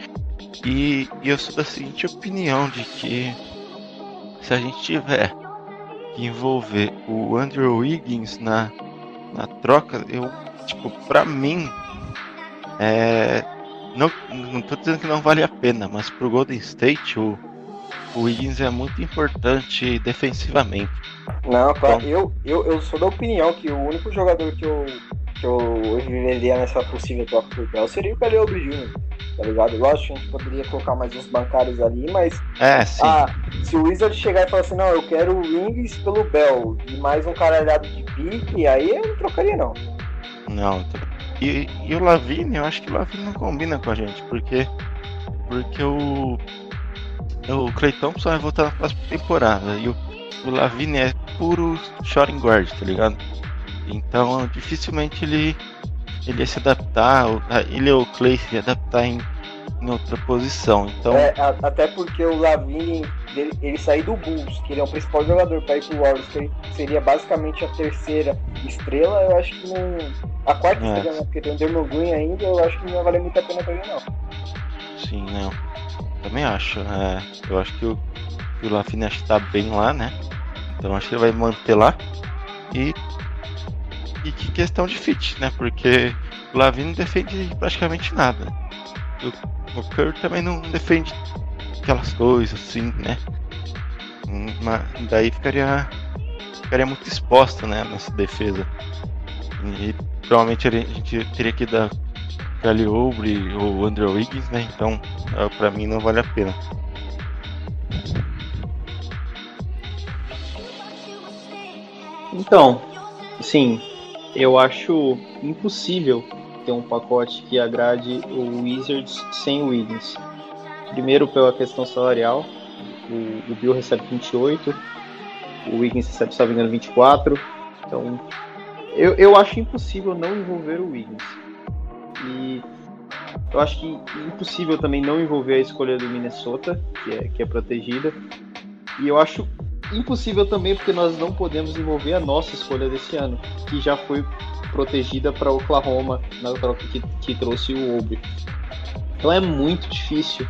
E, e eu sou da seguinte opinião de que se a gente tiver que envolver o Andrew Wiggins na, na troca, eu, tipo, pra mim, é, não, não tô dizendo que não vale a pena, mas pro Golden State o, o Wiggins é muito importante defensivamente. Não, claro, então, eu, eu, eu sou da opinião que o único jogador que eu, que eu viveria nessa possível troca por Bell seria o Oubre Jr., tá ligado? Lógico que a gente poderia colocar mais uns bancários ali, mas. É, sim. Ah, se o Wizard chegar e falar assim, não, eu quero o Wings pelo Bell e mais um caralhado de pique, aí eu não trocaria, não. Não, e, e o Lavigne, eu acho que o Lavigne não combina com a gente, porque porque o o Clay Thompson vai voltar na próxima temporada e o, o Lavigne é puro shooting guard, tá ligado? Então dificilmente ele ele ia se adaptar, ele ou o Clay se adaptar em, em outra posição. Então é, até porque o Lavigne ele, ele sair do Bulls, que ele é o principal jogador para ir pro Warriors, que seria basicamente a terceira estrela, eu acho que não. A quarta é. estrela, né? Porque tem o Dermot Green ainda, eu acho que não ia valer muito a pena pra ele, não. Sim, não. Também acho. É, eu acho que o, que o Lafine está bem lá, né? Então acho que ele vai manter lá. E. E que questão de fit, né? Porque o Lavine não defende praticamente nada. O, o também não defende aquelas coisas assim, né? Mas daí ficaria ficaria muito exposto, né, nossa defesa. E provavelmente a gente teria que dar Kelly ou Andrew Wiggins, né? Então, é, para mim não vale a pena. Então, sim, eu acho impossível ter um pacote que agrade o Wizards sem o Wiggins. Primeiro pela questão salarial, o, o Bill recebe 28, o Wiggins recebe, se não engano, 24. Então, eu, eu acho impossível não envolver o Wiggins. E eu acho que impossível também não envolver a escolha do Minnesota, que é, que é protegida. E eu acho impossível também porque nós não podemos envolver a nossa escolha desse ano, que já foi protegida para Oklahoma na troca que, que trouxe o Obre. Então é muito difícil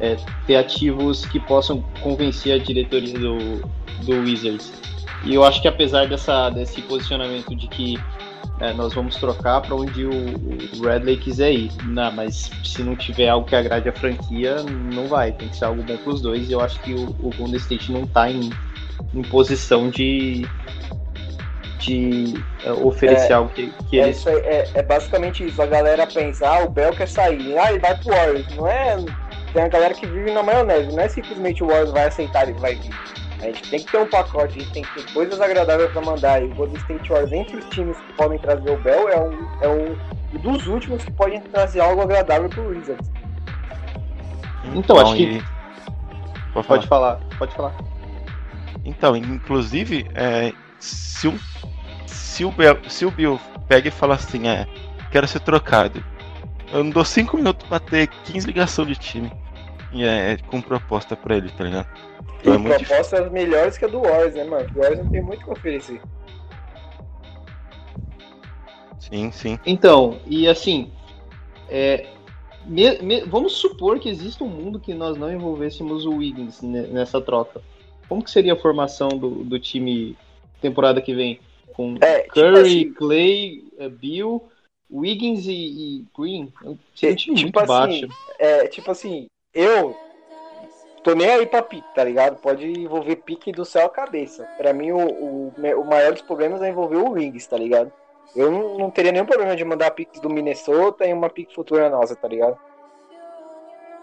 é, ter ativos que possam convencer a diretoria do, do Wizards. E eu acho que apesar dessa, desse posicionamento de que é, nós vamos trocar para onde o, o quiser ir. Não, mas se não tiver algo que agrade a franquia, não vai. Tem que ser algo bom para os dois. E eu acho que o, o Golden State não está em, em posição de, de é, oferecer É, algo que, que É, eles. isso aí, é, é basicamente isso. A galera pensa, ah, o Bell quer sair. Ah, ele vai pro Warriors. Não é. Tem a galera que vive na maionese. Não é simplesmente o Warriors vai aceitar e vai vir. A gente tem que ter um pacote, a gente tem que ter coisas agradáveis pra mandar. E o Golden State Warriors, entre os times que podem trazer o Bell, é um, é um, dos últimos que podem trazer algo agradável pro Wizards. Então, acho que- e- Pode falar. Pode falar, pode falar. Então, inclusive, é, se, o, se, o Bill, se o Bill pega e fala assim, é, quero ser trocado, eu não dou 5 minutos pra ter 15 ligações de time e é, com proposta pra ele, tá ligado? Então é Tem muito difícil. propostas melhores que a do Warriors, né, mano? O Warriors não tem muito o que oferecer. Sim, sim. Então, e assim, é, me- me- vamos supor que exista um mundo que nós não envolvêssemos o Wiggins ne- nessa troca. Como que seria a formação do, do time temporada que vem? Com É, tipo Curry, assim, Clay, eh, Bill, Wiggins e, e Green? Seria um time tipo muito assim, baixo. É, tipo assim, eu tô nem aí pra pique, tá ligado? Pode envolver pique do céu à cabeça. Pra mim, o, o, o maior dos problemas é envolver o Wings, tá ligado? Eu não, não teria nenhum problema de mandar piques do Minnesota e uma pique futura nossa, tá ligado?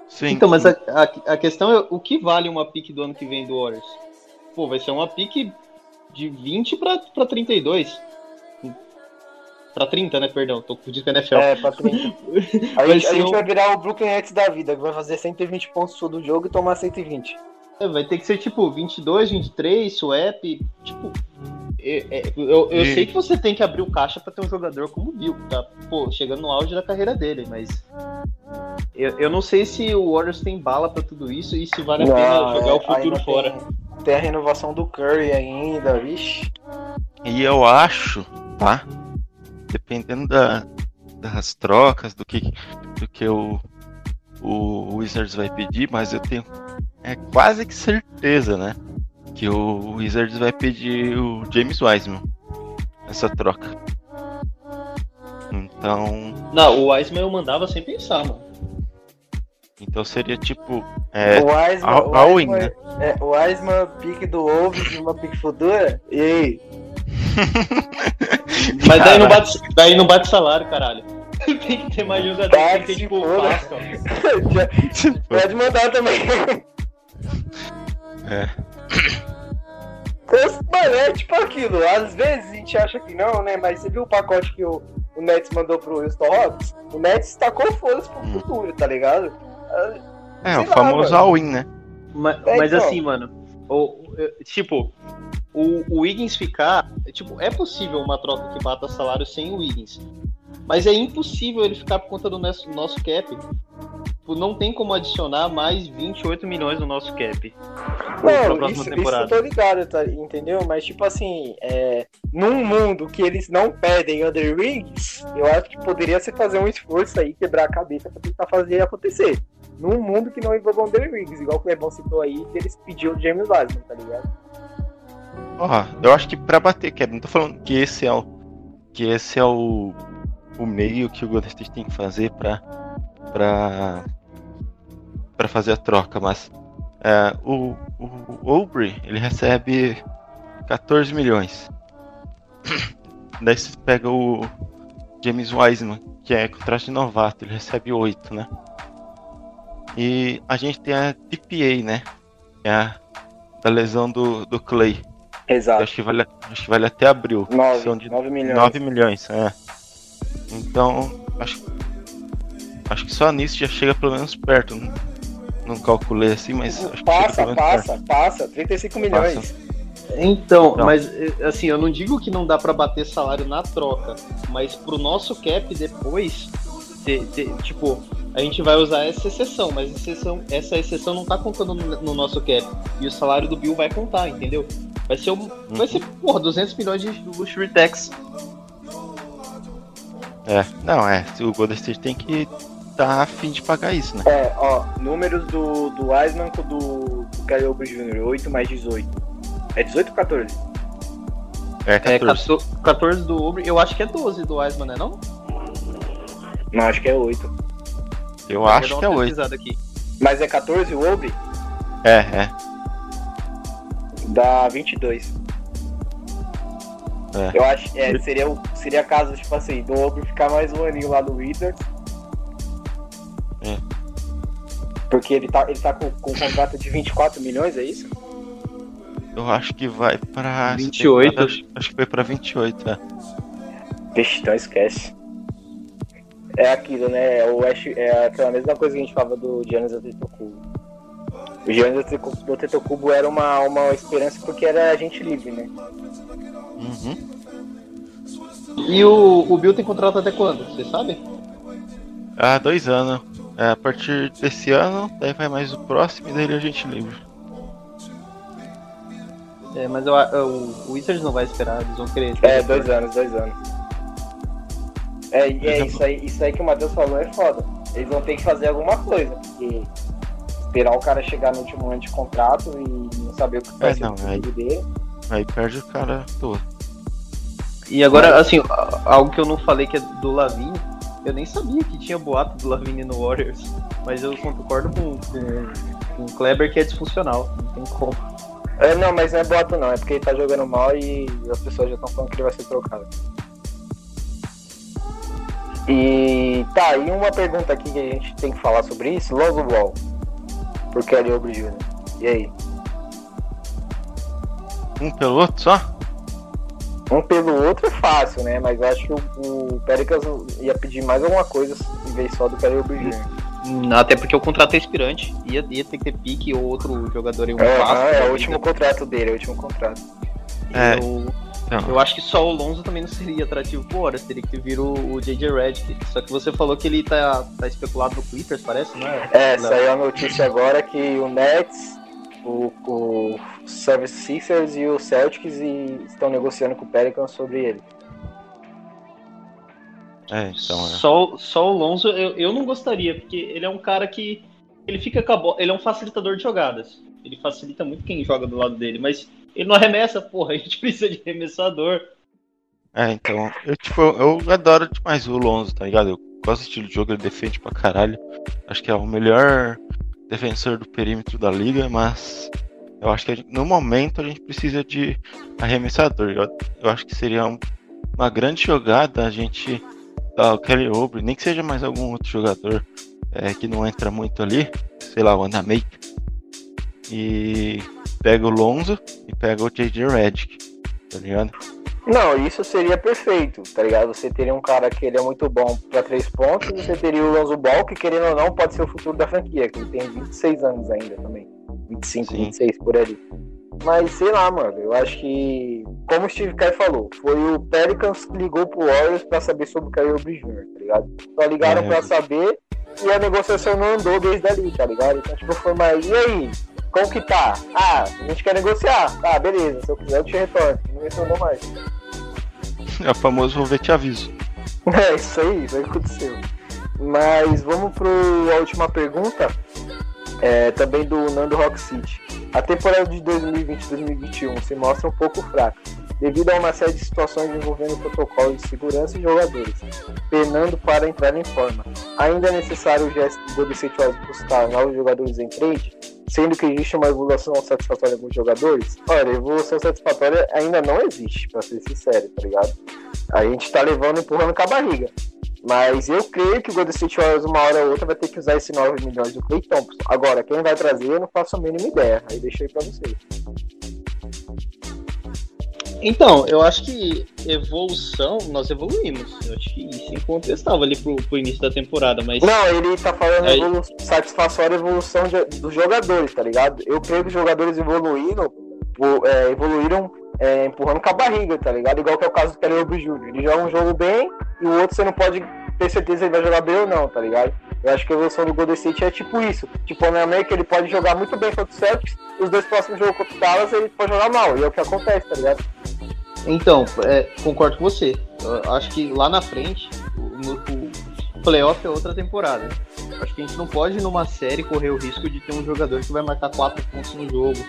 Sim Então, mas a, a, a questão é o que vale uma pique do ano que vem do Warriors? Pô, vai ser uma pique de 20 pra, pra 32. Pra 30, né? Perdão, tô com o disco NFL. É, pra 30. (laughs) A Vai gente, a ser gente um- vai virar o Brooklyn Nets da vida, que vai fazer 120 pontos todo jogo e tomar 120. É, vai ter que ser tipo 22, 23, swap. Tipo, é- é, eu, eu E- sei que você tem que abrir o caixa pra ter um jogador como o Bill, que tá pô, chegando no auge da carreira dele, mas. Eu, eu não sei se o Warriors tem bala pra tudo isso e se vale a pena jogar é, o futuro fora. Tem, tem a renovação do Curry ainda, vixe. E eu acho, tá? Dependendo da, das trocas, do que, do que o, o Wizards vai pedir, mas eu tenho é quase que certeza, né? Que o Wizards vai pedir o James Wiseman essa troca. Então, Não, o Wiseman eu mandava sem pensar, mano. Então seria tipo. É, o Wiseman, o Wiseman- é, o pique do Wolves e uma pique futura. E aí? (laughs) Mas daí não, bate, daí não bate salário, caralho. (laughs) tem que ter mais jogador, Tá, tem que se tipo o. Pascal. (laughs) Pode mandar também. É. Então, Mano, é tipo aquilo. Às vezes a gente acha que não, né? Mas você viu o pacote que o, o Nets mandou pro Houston Rockets? O Nets tacou foda-se pro Hum. futuro, tá ligado? É, Sei o lá, famoso all-in, né? Mas, É, mas então. assim, mano, o, o- tipo, o, o Wiggins ficar. Tipo, é possível uma troca que bata salário sem o Wiggins. Mas é impossível ele ficar por conta do nosso, nosso cap. Tipo, não tem como adicionar mais 28 milhões no nosso cap. pra Não, isso, isso temporada. eu tô ligado, tá, entendeu? Mas, tipo assim, é, num mundo que eles não pedem Under Rings, eu acho que poderia se fazer um esforço aí, quebrar a cabeça pra tentar fazer acontecer. Num mundo que não envolva Under Rings, igual o Clebão citou aí, que eles pediu o James Wiseman, tá ligado? Ó, eu acho que pra bater quebra, não tô falando que esse é o que esse é o, o meio que o Golden State tem que fazer pra para para fazer a troca, mas é, o, o Aubrey ele recebe 14 milhões. (coughs) Daí você pega o James Wiseman, que é contrato de novato, ele recebe 8, né? E a gente tem a TPA, né? Que é a da lesão do, do Clay. Exato. acho que vale, acho que vale até abril. 9, São de 9 milhões. 9 milhões, é. Então, acho, acho que só nisso já chega pelo menos perto. Não, não calculei assim, mas acho que chega Passa, perto. passa, passa. 35 milhões. Então, Não. mas eh, assim, eu não digo que não dá pra bater salário na troca, mas pro nosso cap depois, te- te- tipo, a gente vai usar essa exceção, mas exceção, essa exceção não tá contando no, no nosso cap. E o salário do Bill vai contar, entendeu? Vai ser, um, vai ser porra, 200 milhões de luxury tax. É, não, é. O Golden State tem que tá afim de pagar isso, né? É, ó, números do, do Wiseman com do, do Gary Obre Jr., 8 mais 18. É 18 ou 14? É, É, 14. 14, 14 do Uber, eu acho que é 12 do Wiseman, né não? Não, acho que é 8. Eu Vou acho que é uma 8. pesquisada Aqui. Mas é 14 o Obre? É, é. Dá 22. É. Eu acho que é, seria, seria caso, tipo assim, do Obre ficar mais um aninho lá no Wizards. Porque ele tá, ele tá com, com um contrato de 24 milhões, é isso? Eu acho que vai pra. 28. Acho, acho que vai pra 28, é. Vixe, então esquece. É aquilo, né? O Ash, é aquela mesma coisa que a gente falava do Giannis Antetokounmpo. O Giannis Antetokounmpo- era uma, uma esperança porque era agente livre, né? Uhum. E o, o Bill tem contrato até quando? Você sabe? Ah, dois anos. É, a partir desse ano, daí vai mais o próximo e daí é gente livre. É, mas eu, eu- o Wizards não vai esperar, eles vão querer. É, dois anos, dois anos. É, e é isso aí, isso aí que o Matheus falou é foda. Eles vão ter que fazer alguma coisa, porque esperar o cara chegar no último ano de contrato e não saber o que vai É, ser não, o aí- dele. Aí perde o cara todo. E agora, assim, a- algo que eu não falei que é do Lavigne, eu nem sabia que tinha boato do Lavigne no Warriors, mas eu concordo com, com, com o Kleber que é disfuncional, não tem como. É, não, mas não é boato não, é porque ele tá jogando mal e as pessoas já estão falando que ele vai ser trocado. E tá, e uma pergunta aqui que a gente tem que falar sobre isso, Lonzo Ball. Por Kelly Oubre Jr. E aí? Um pelo outro só? Um pelo outro é fácil, né? Mas eu acho que o, o Pelicans ia pedir mais alguma coisa em vez só do Kelly Até porque o contrato é expirante, ia, ia ter que ter pique ou outro jogador em um É, passo. ah, é o último contrato dele, é o último contrato. É. Eu, Então, eu acho que só o Lonzo também não seria atrativo por teria que vir o, o JJ Redick. Só que você falou que ele tá, tá especulado no Clippers, parece, não é? É, Léo? saiu a notícia agora que o Nets, o, o Service Sixers e o Celtics e estão negociando com o Pelicans sobre ele. é, então, é. Só, só o Lonzo eu, eu não gostaria, porque ele é um cara que. Ele fica com a bola. Ele é um facilitador de jogadas. Ele facilita muito quem joga do lado dele, mas ele não arremessa, porra. (laughs) A gente precisa de arremessador. É, então, eu, tipo, eu adoro demais o Lonzo, tá ligado? Eu gosto do estilo de jogo, ele defende pra caralho. Acho que é o melhor defensor do perímetro da liga, mas eu acho que gente- no momento a gente precisa de arremessador. Eu, eu acho que seria um- uma grande jogada a gente dar o Kelly Oubre, nem que seja mais algum outro jogador é, que não entra muito ali, sei lá, o Anamake, e pega o Lonzo e pega o JJ Redick, tá ligado? Não, isso seria perfeito, tá ligado? Você teria um cara que ele é muito bom pra três pontos, você teria o Lonzo Ball, que querendo ou não pode ser o futuro da franquia, que ele tem 26 anos ainda também. 25, Sim. 26 por ali. Mas sei lá, mano, eu acho que, como o Steve Kerr falou, foi o Pelicans que ligou pro Warriors pra saber sobre o Kyrie Irving Jr., tá ligado? Só ligaram É. pra saber e a negociação não andou desde ali, tá ligado? Então, tipo, foi mais, e aí? Como que tá? Ah, a gente quer negociar. Tá, beleza, se eu quiser eu te retorno. Não retornou mais. É o famoso vou ver te aviso. (laughs) É, isso aí, aí aconteceu. Mas vamos para a última pergunta, é, também do Nando Rock City. A temporada de 2020-2021 se mostra um pouco fraca, devido a uma série de situações envolvendo protocolos de segurança e jogadores, penando para entrar em forma. Ainda é necessário o gesto do Warriors buscar novos jogadores em trade, sendo que existe uma evolução satisfatória com os jogadores? Olha, evolução satisfatória ainda não existe, para ser sincero, tá ligado? A gente tá levando, empurrando com a barriga. Mas eu creio que o Golden State Warriors uma hora ou outra vai ter que usar esse 9 milhões do Clay Thompson. Agora, quem vai trazer, eu não faço a mínima ideia. Aí deixei pra vocês. Então, eu acho que evolução, nós evoluímos. Eu acho que isso é incontestável ali pro, pro início da temporada, mas. Não, ele tá falando evolu satisfatória evolução de- dos jogadores, tá ligado? Eu creio que os jogadores evoluíram, é, evoluíram é, empurrando com a barriga, tá ligado? Igual que é o caso do Oubre Jr. Ele joga um jogo bem e o outro você não pode ter certeza se ele vai jogar bem ou não, tá ligado? Eu acho que a evolução do Golden State é tipo isso. Tipo, o América ele pode jogar muito bem contra o Celtics e os dois próximos jogos contra o Dallas ele pode jogar mal. E é o que acontece, tá ligado? Então, é, concordo com você. Eu acho que lá na frente, o, o playoff é outra temporada. Acho que a gente não pode, numa série, correr o risco de ter um jogador que vai marcar 4 pontos no jogo.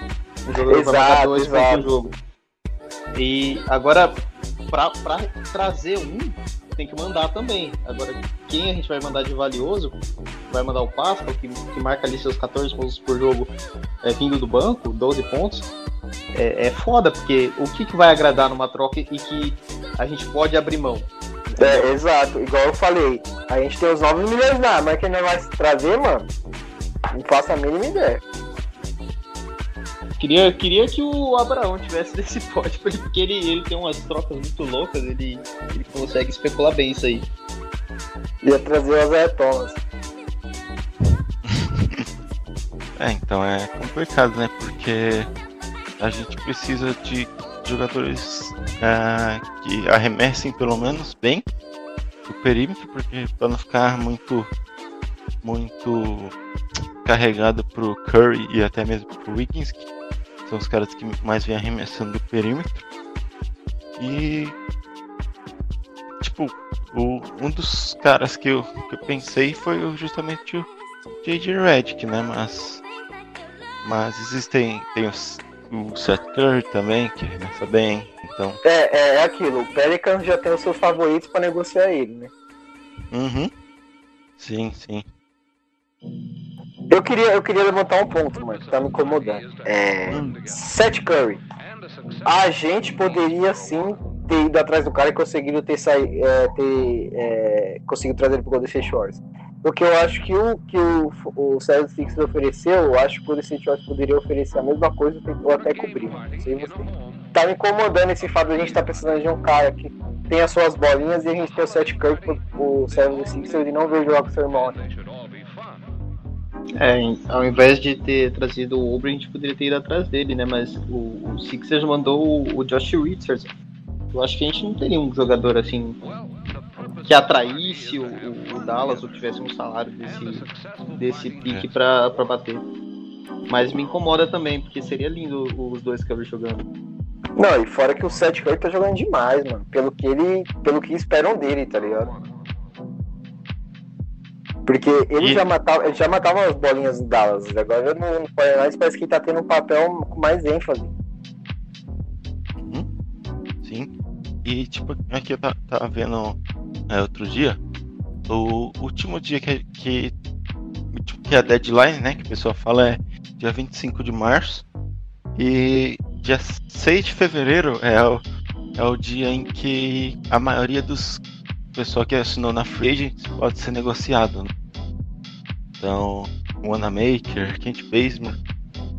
Um jogador que vai marcar Exato, 2 pontos exato. no jogo. E agora, pra trazer um, tem que mandar também. Agora, quem a gente vai mandar de valioso? Vai mandar o Pascal, que, que marca ali seus 14 pontos por jogo é, vindo do banco, 12 pontos. É, é foda, porque o que, que vai agradar numa troca e que a gente pode abrir mão? É, exato, igual eu falei, a gente tem os 9 milhões lá, mas quem não vai trazer, mano, não faço a mínima ideia. Queria, queria que o Abraão tivesse (laughs) desse pote, porque ele, ele tem umas trocas muito loucas, ele, ele consegue especular bem isso aí. Ia trazer o Zé Thomas. (laughs) É, então é complicado, né? Porque a gente precisa de jogadores é, que arremessem pelo menos bem o perímetro, porque para não ficar muito muito carregado pro Curry e até mesmo pro Wiggins, que são os caras que mais vêm arremessando do perímetro. E tipo, o, um dos caras que eu, que eu pensei foi justamente o J.J. Redick, né? Mas mas existem tem os, o Seth Curry também, que arremessa bem, então... É, é, é aquilo, o Pelican já tem os seus favoritos para negociar ele, né? Uhum. Sim, sim. Eu queria, eu queria levantar um ponto, mano, que tá me incomodando. É. Seth Curry. A gente poderia sim ter ido atrás do cara e conseguido ter, saído, é, ter é, conseguido trazer ele pro Golden State Warriors. Porque eu acho que o que o, o Celtics Sixers ofereceu, eu acho que o State Warriors poderia oferecer a mesma coisa ou até cobrir. Não sei você. Tá me incomodando esse fato de a gente estar tá precisando de um cara que tem as suas bolinhas e a gente tem o Seth Curry pro, pro Celtics Sixers e não ver jogar com seu irmão. É, ao invés de ter trazido o Obre, a gente poderia ter ido atrás dele, né? Mas o, o Sixers mandou o, o Josh Richards. Eu acho que a gente não teria um jogador assim que atraísse o, o, Dallas ou tivesse um salário desse, desse pique pra, pra bater. Mas me incomoda também, porque seria lindo os dois Curry jogando. Não, e fora que o Seth Curry tá jogando demais, mano. Pelo que ele. Pelo que esperam dele, tá ligado? Porque ele e... já matava, ele já matava as bolinhas do Dallas. Agora no, no Fortnite parece que ele tá tendo um papel com mais ênfase. Uhum. Sim. E tipo, aqui eu tava, tava vendo é, outro dia, o último dia que, que, que a deadline, né, que a pessoa fala é dia 25 de março. E dia 6 de fevereiro é o, é o dia em que a maioria dos pessoal que assinou na Free pode ser negociado. Né? Então, Wanamaker, Kent Baseman,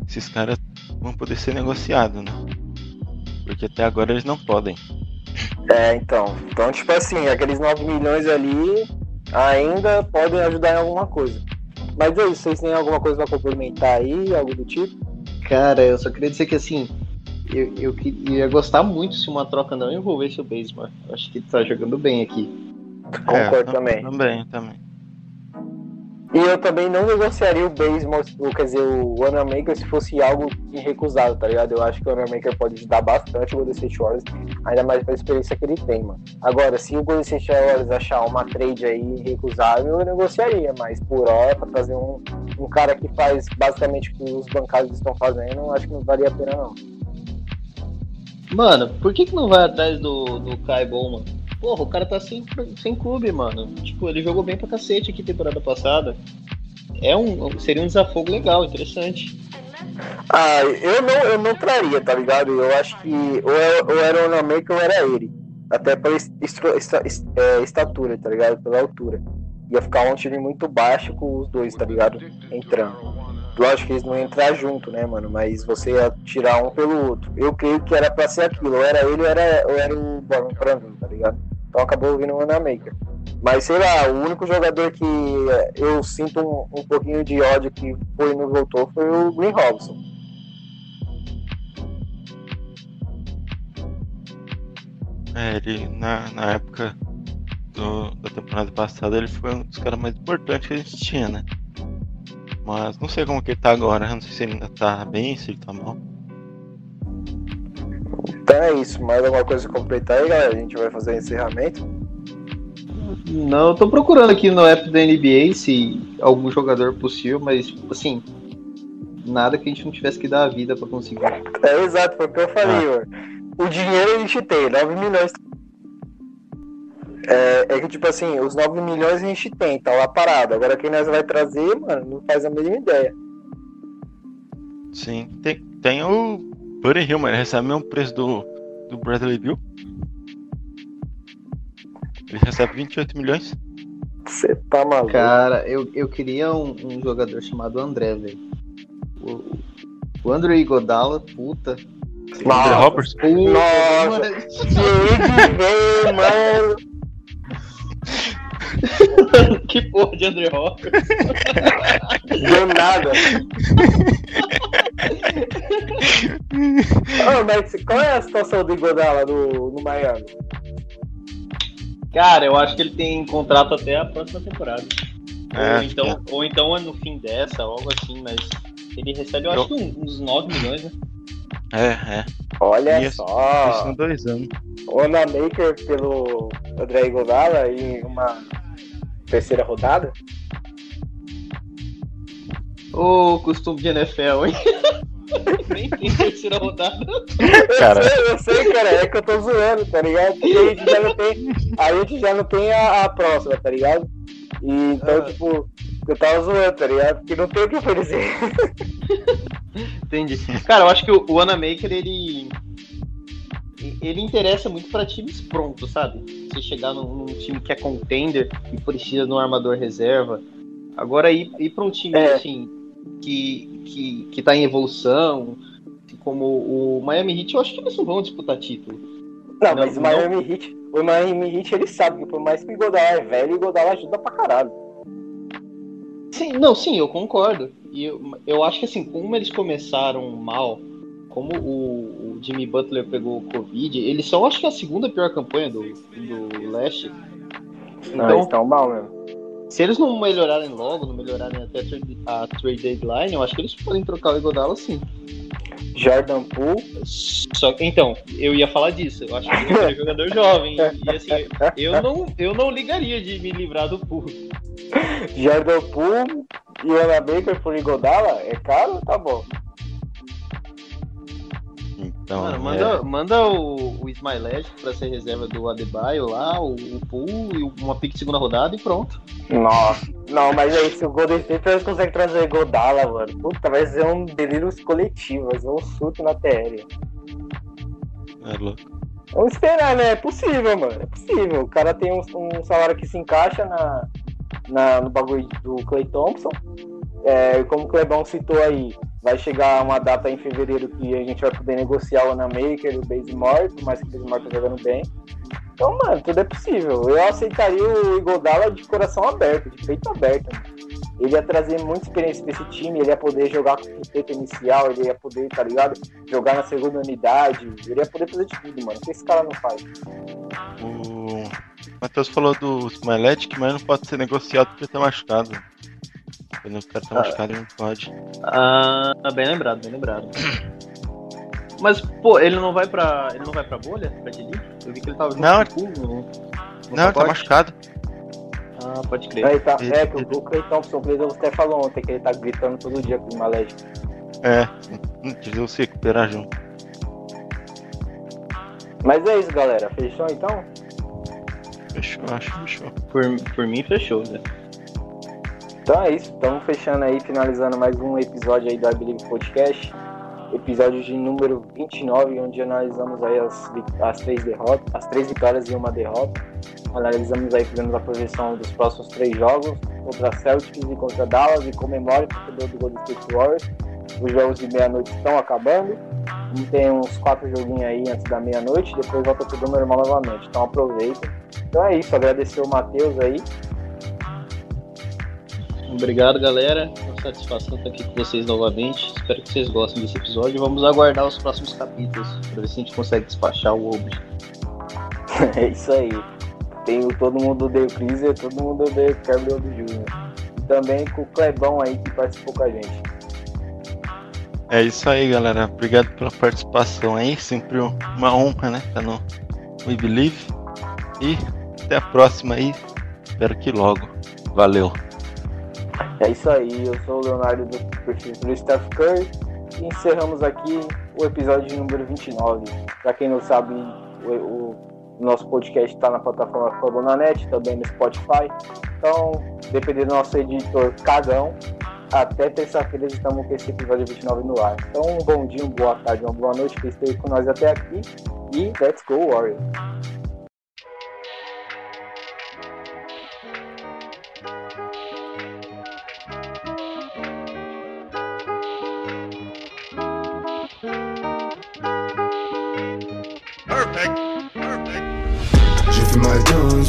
esses caras vão poder ser negociados, né? Porque até agora eles não podem. É, então. Então, tipo assim, aqueles 9 milhões ali ainda podem ajudar em alguma coisa. Mas é isso, vocês têm alguma coisa pra complementar aí, algo do tipo? Cara, eu só queria dizer que assim, eu, eu queria gostar muito se uma troca não envolvesse o Baseman. Acho que tá jogando bem aqui. Concordo é, também. Também, também. E eu também não negociaria o baseball, quer dizer, o Wanamaker se fosse algo irrecusável, tá ligado? Eu acho que o Wanamaker pode ajudar bastante o Golden State Warriors, ainda mais pela experiência que ele tem, mano. Agora, se o Golden State Warriors achar uma trade aí irrecusável, eu negociaria, mas por hora, pra trazer um, um cara que faz basicamente o que os bancários estão fazendo, acho que não valia a pena, não. Mano, por que, que não vai atrás do, do Kai Bowman? Porra, o cara tá sem, sem clube, mano. Tipo, ele jogou bem pra cacete aqui temporada passada. É um, seria um desafogo legal, interessante. Ah, eu não, eu não traria, tá ligado? Eu acho que ou, é, ou era o Namaker ou era ele. Até pela é, estatura, tá ligado? Pela altura. Ia ficar um time muito baixo com os dois, tá ligado? Entrando. Lógico que eles não entrar junto, né, mano? Mas você ia tirar um pelo outro. Eu creio que era pra ser aquilo. Ou era ele ou era, ou era o Borman pra mim, tá ligado? Então acabou vindo o Wanamaker. Mas sei lá, o único jogador que eu sinto um, um pouquinho de ódio que foi e não voltou foi o Green Robson. É, ele na, na época do, da temporada passada ele foi um dos caras mais importantes que a gente tinha, né? Mas não sei como que ele tá agora, não sei se ele ainda tá bem, se ele tá mal. Então é isso. Mais alguma coisa pra completar aí, galera? A gente vai fazer o encerramento. Não, eu tô procurando aqui no app da NBA se algum jogador possível, mas assim, nada que a gente não tivesse que dar a vida pra conseguir. É exato, foi o que eu falei, ah. mano. O dinheiro a gente tem, 9 milhões. É, é, que tipo assim, os 9 milhões a gente tem, tá lá parado. Agora quem nós vai trazer, mano, não faz a mesma ideia. Sim, tem, tem o Buddy Hill, ele recebe o mesmo preço do, do Bradley Bill. Ele recebe 28 milhões. Você tá maluco. Cara, eu, eu queria um, um jogador chamado André, velho. O, o André Iguodala, puta. André Roberts. Nossa, Mano, que mano. (laughs) que porra de André Roberts. Deu nada. Ô, mas qual é a situação do Igodala no, no Miami? Cara, eu acho que ele tem contrato até a próxima temporada. É, ou, então, ou então é no fim dessa, algo assim, mas ele recebe, eu acho que uns 9 milhões, né? É, é. Olha Isso só. em dois anos. Ona Maker pelo André Igodala em uma terceira rodada. Ô, costume de NFL, hein? (laughs) Nem tem terceira rodada. (laughs) Cara. Eu sei, eu sei, cara, é que eu tô zoando, tá ligado? Porque a gente já não tem, a, gente já não tem a, a próxima, tá ligado? E, então, Ah. tipo, eu tava zoando, tá ligado? Porque não tem o que oferecer. (laughs) Entendi. Cara, eu acho que o, o Anamaker, ele. Ele interessa muito pra times prontos, sabe? Você chegar num, num time que é contender e precisa de um armador reserva. Agora ir, ir pra um time É. assim, que, que, que tá em evolução, como o Miami Heat, eu acho que eles não vão disputar título. Não, Não, mas o não. Miami Heat, o Miami Heat, ele sabe que por mais que o Igodala é velho, o Igodala ajuda pra caralho. Sim, não, sim, eu concordo. E eu, eu acho que assim, como eles começaram mal, como o, o Jimmy Butler pegou o Covid, eles são acho que a segunda pior campanha do, do leste. Não, Então, eles tão mal mesmo. Se eles não melhorarem logo, não melhorarem até a trade- deadline, eu acho que eles podem trocar o Igodala sim. Jordan Poole, Só que, então, eu ia falar disso. Eu acho que ele é (laughs) jogador jovem. E assim, eu não, eu não ligaria de me livrar do Poole. Jordan Poole e Ana Baker por Igodala, é caro? Tá bom. Então, Mano, é, manda, manda o, o Smilet pra ser reserva do Adebayo lá, o, o Poole e uma pick de segunda rodada e pronto. Nossa. Não, mas aí se o Golden State eles conseguem trazer Godala, mano. Puta, vai ser um delírio coletivo, vai ser um surto na TR. é louco. Vamos esperar, né? É possível, mano. É possível. O cara tem um, um salário que se encaixa na, na- no bagulho do Clay Thompson. É, como o Clebão citou aí, vai chegar uma data em fevereiro que a gente vai poder negociar o Anamaker o Bazemore, por mais que o Bazemore tá jogando bem. Então, mano, tudo é possível. Eu aceitaria o Igodala de coração aberto, de peito aberto. Ele ia trazer muita experiência pra esse time, ele ia poder jogar com o quinteto inicial, ele ia poder, tá ligado? Jogar na segunda unidade, ele ia poder fazer de tudo, mano. O que esse cara não faz? O Matheus falou do Smiletic, mas não pode ser negociado porque tá machucado. Quando o cara tá Ah. machucado, ele não pode. Ah, bem lembrado, bem lembrado. Mas, pô, ele não vai pra. Ele não vai pra bolha? Pra Dili? Eu vi que ele tava junto Não, com o no, no Não, ele tá machucado. Ah, pode crer. Aí tá, Ele- é, que o, o Clay Thompson, o até falou ontem que ele tá gritando todo dia com o Malek. É, não precisam se recuperar junto. Mas é isso, galera. Fechou então? Fechou, acho, fechou. Por, por mim, fechou, né? Então é isso. Estamos fechando aí, finalizando mais um episódio aí do I Believe Podcast. Episódio de número 29, onde analisamos aí as, as três derrotas, as três vitórias e uma derrota. Analisamos aí, fizemos a projeção dos próximos três jogos, contra Celtics e contra Dallas, e comemore o torcedor do Golden State Warriors. Os jogos de meia-noite estão acabando. Tem uns quatro joguinhos aí antes da meia-noite, depois volta tudo normal novamente. Então aproveita. Então é isso, agradecer o Matheus aí. Obrigado, galera. Uma satisfação estar aqui com vocês novamente. Espero que vocês gostem desse episódio. Vamos aguardar os próximos capítulos para ver se a gente consegue despachar o Obre. (laughs) É isso aí. Tem o Todo Mundo Odeia o Cris e Todo Mundo Odeia o Gabriel do Júnior. E também com o Clebão aí que participou com a gente. É isso aí, galera. Obrigado pela participação aí. Sempre uma honra, né? Tá no We Believe. E até a próxima aí. Espero que logo. Valeu. É isso aí, eu sou o Leonardo do perfil do Steph Curry e encerramos aqui o episódio número 29. Para quem não sabe, o, o nosso podcast está na plataforma Fambonanet, também no Spotify. Então, dependendo do nosso editor Cagão, até terça-feira estamos com esse episódio 29 no ar. Então, um bom dia, uma boa tarde, uma boa noite que esteja com nós até aqui. E let's go, Warriors!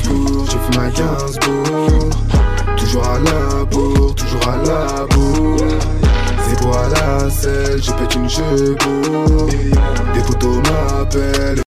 J'ai fait ma Gainsbourg. Toujours à la bourre, toujours à la bourre. C'est à la selle, j'ai pété une chevaux Des photos m'appellent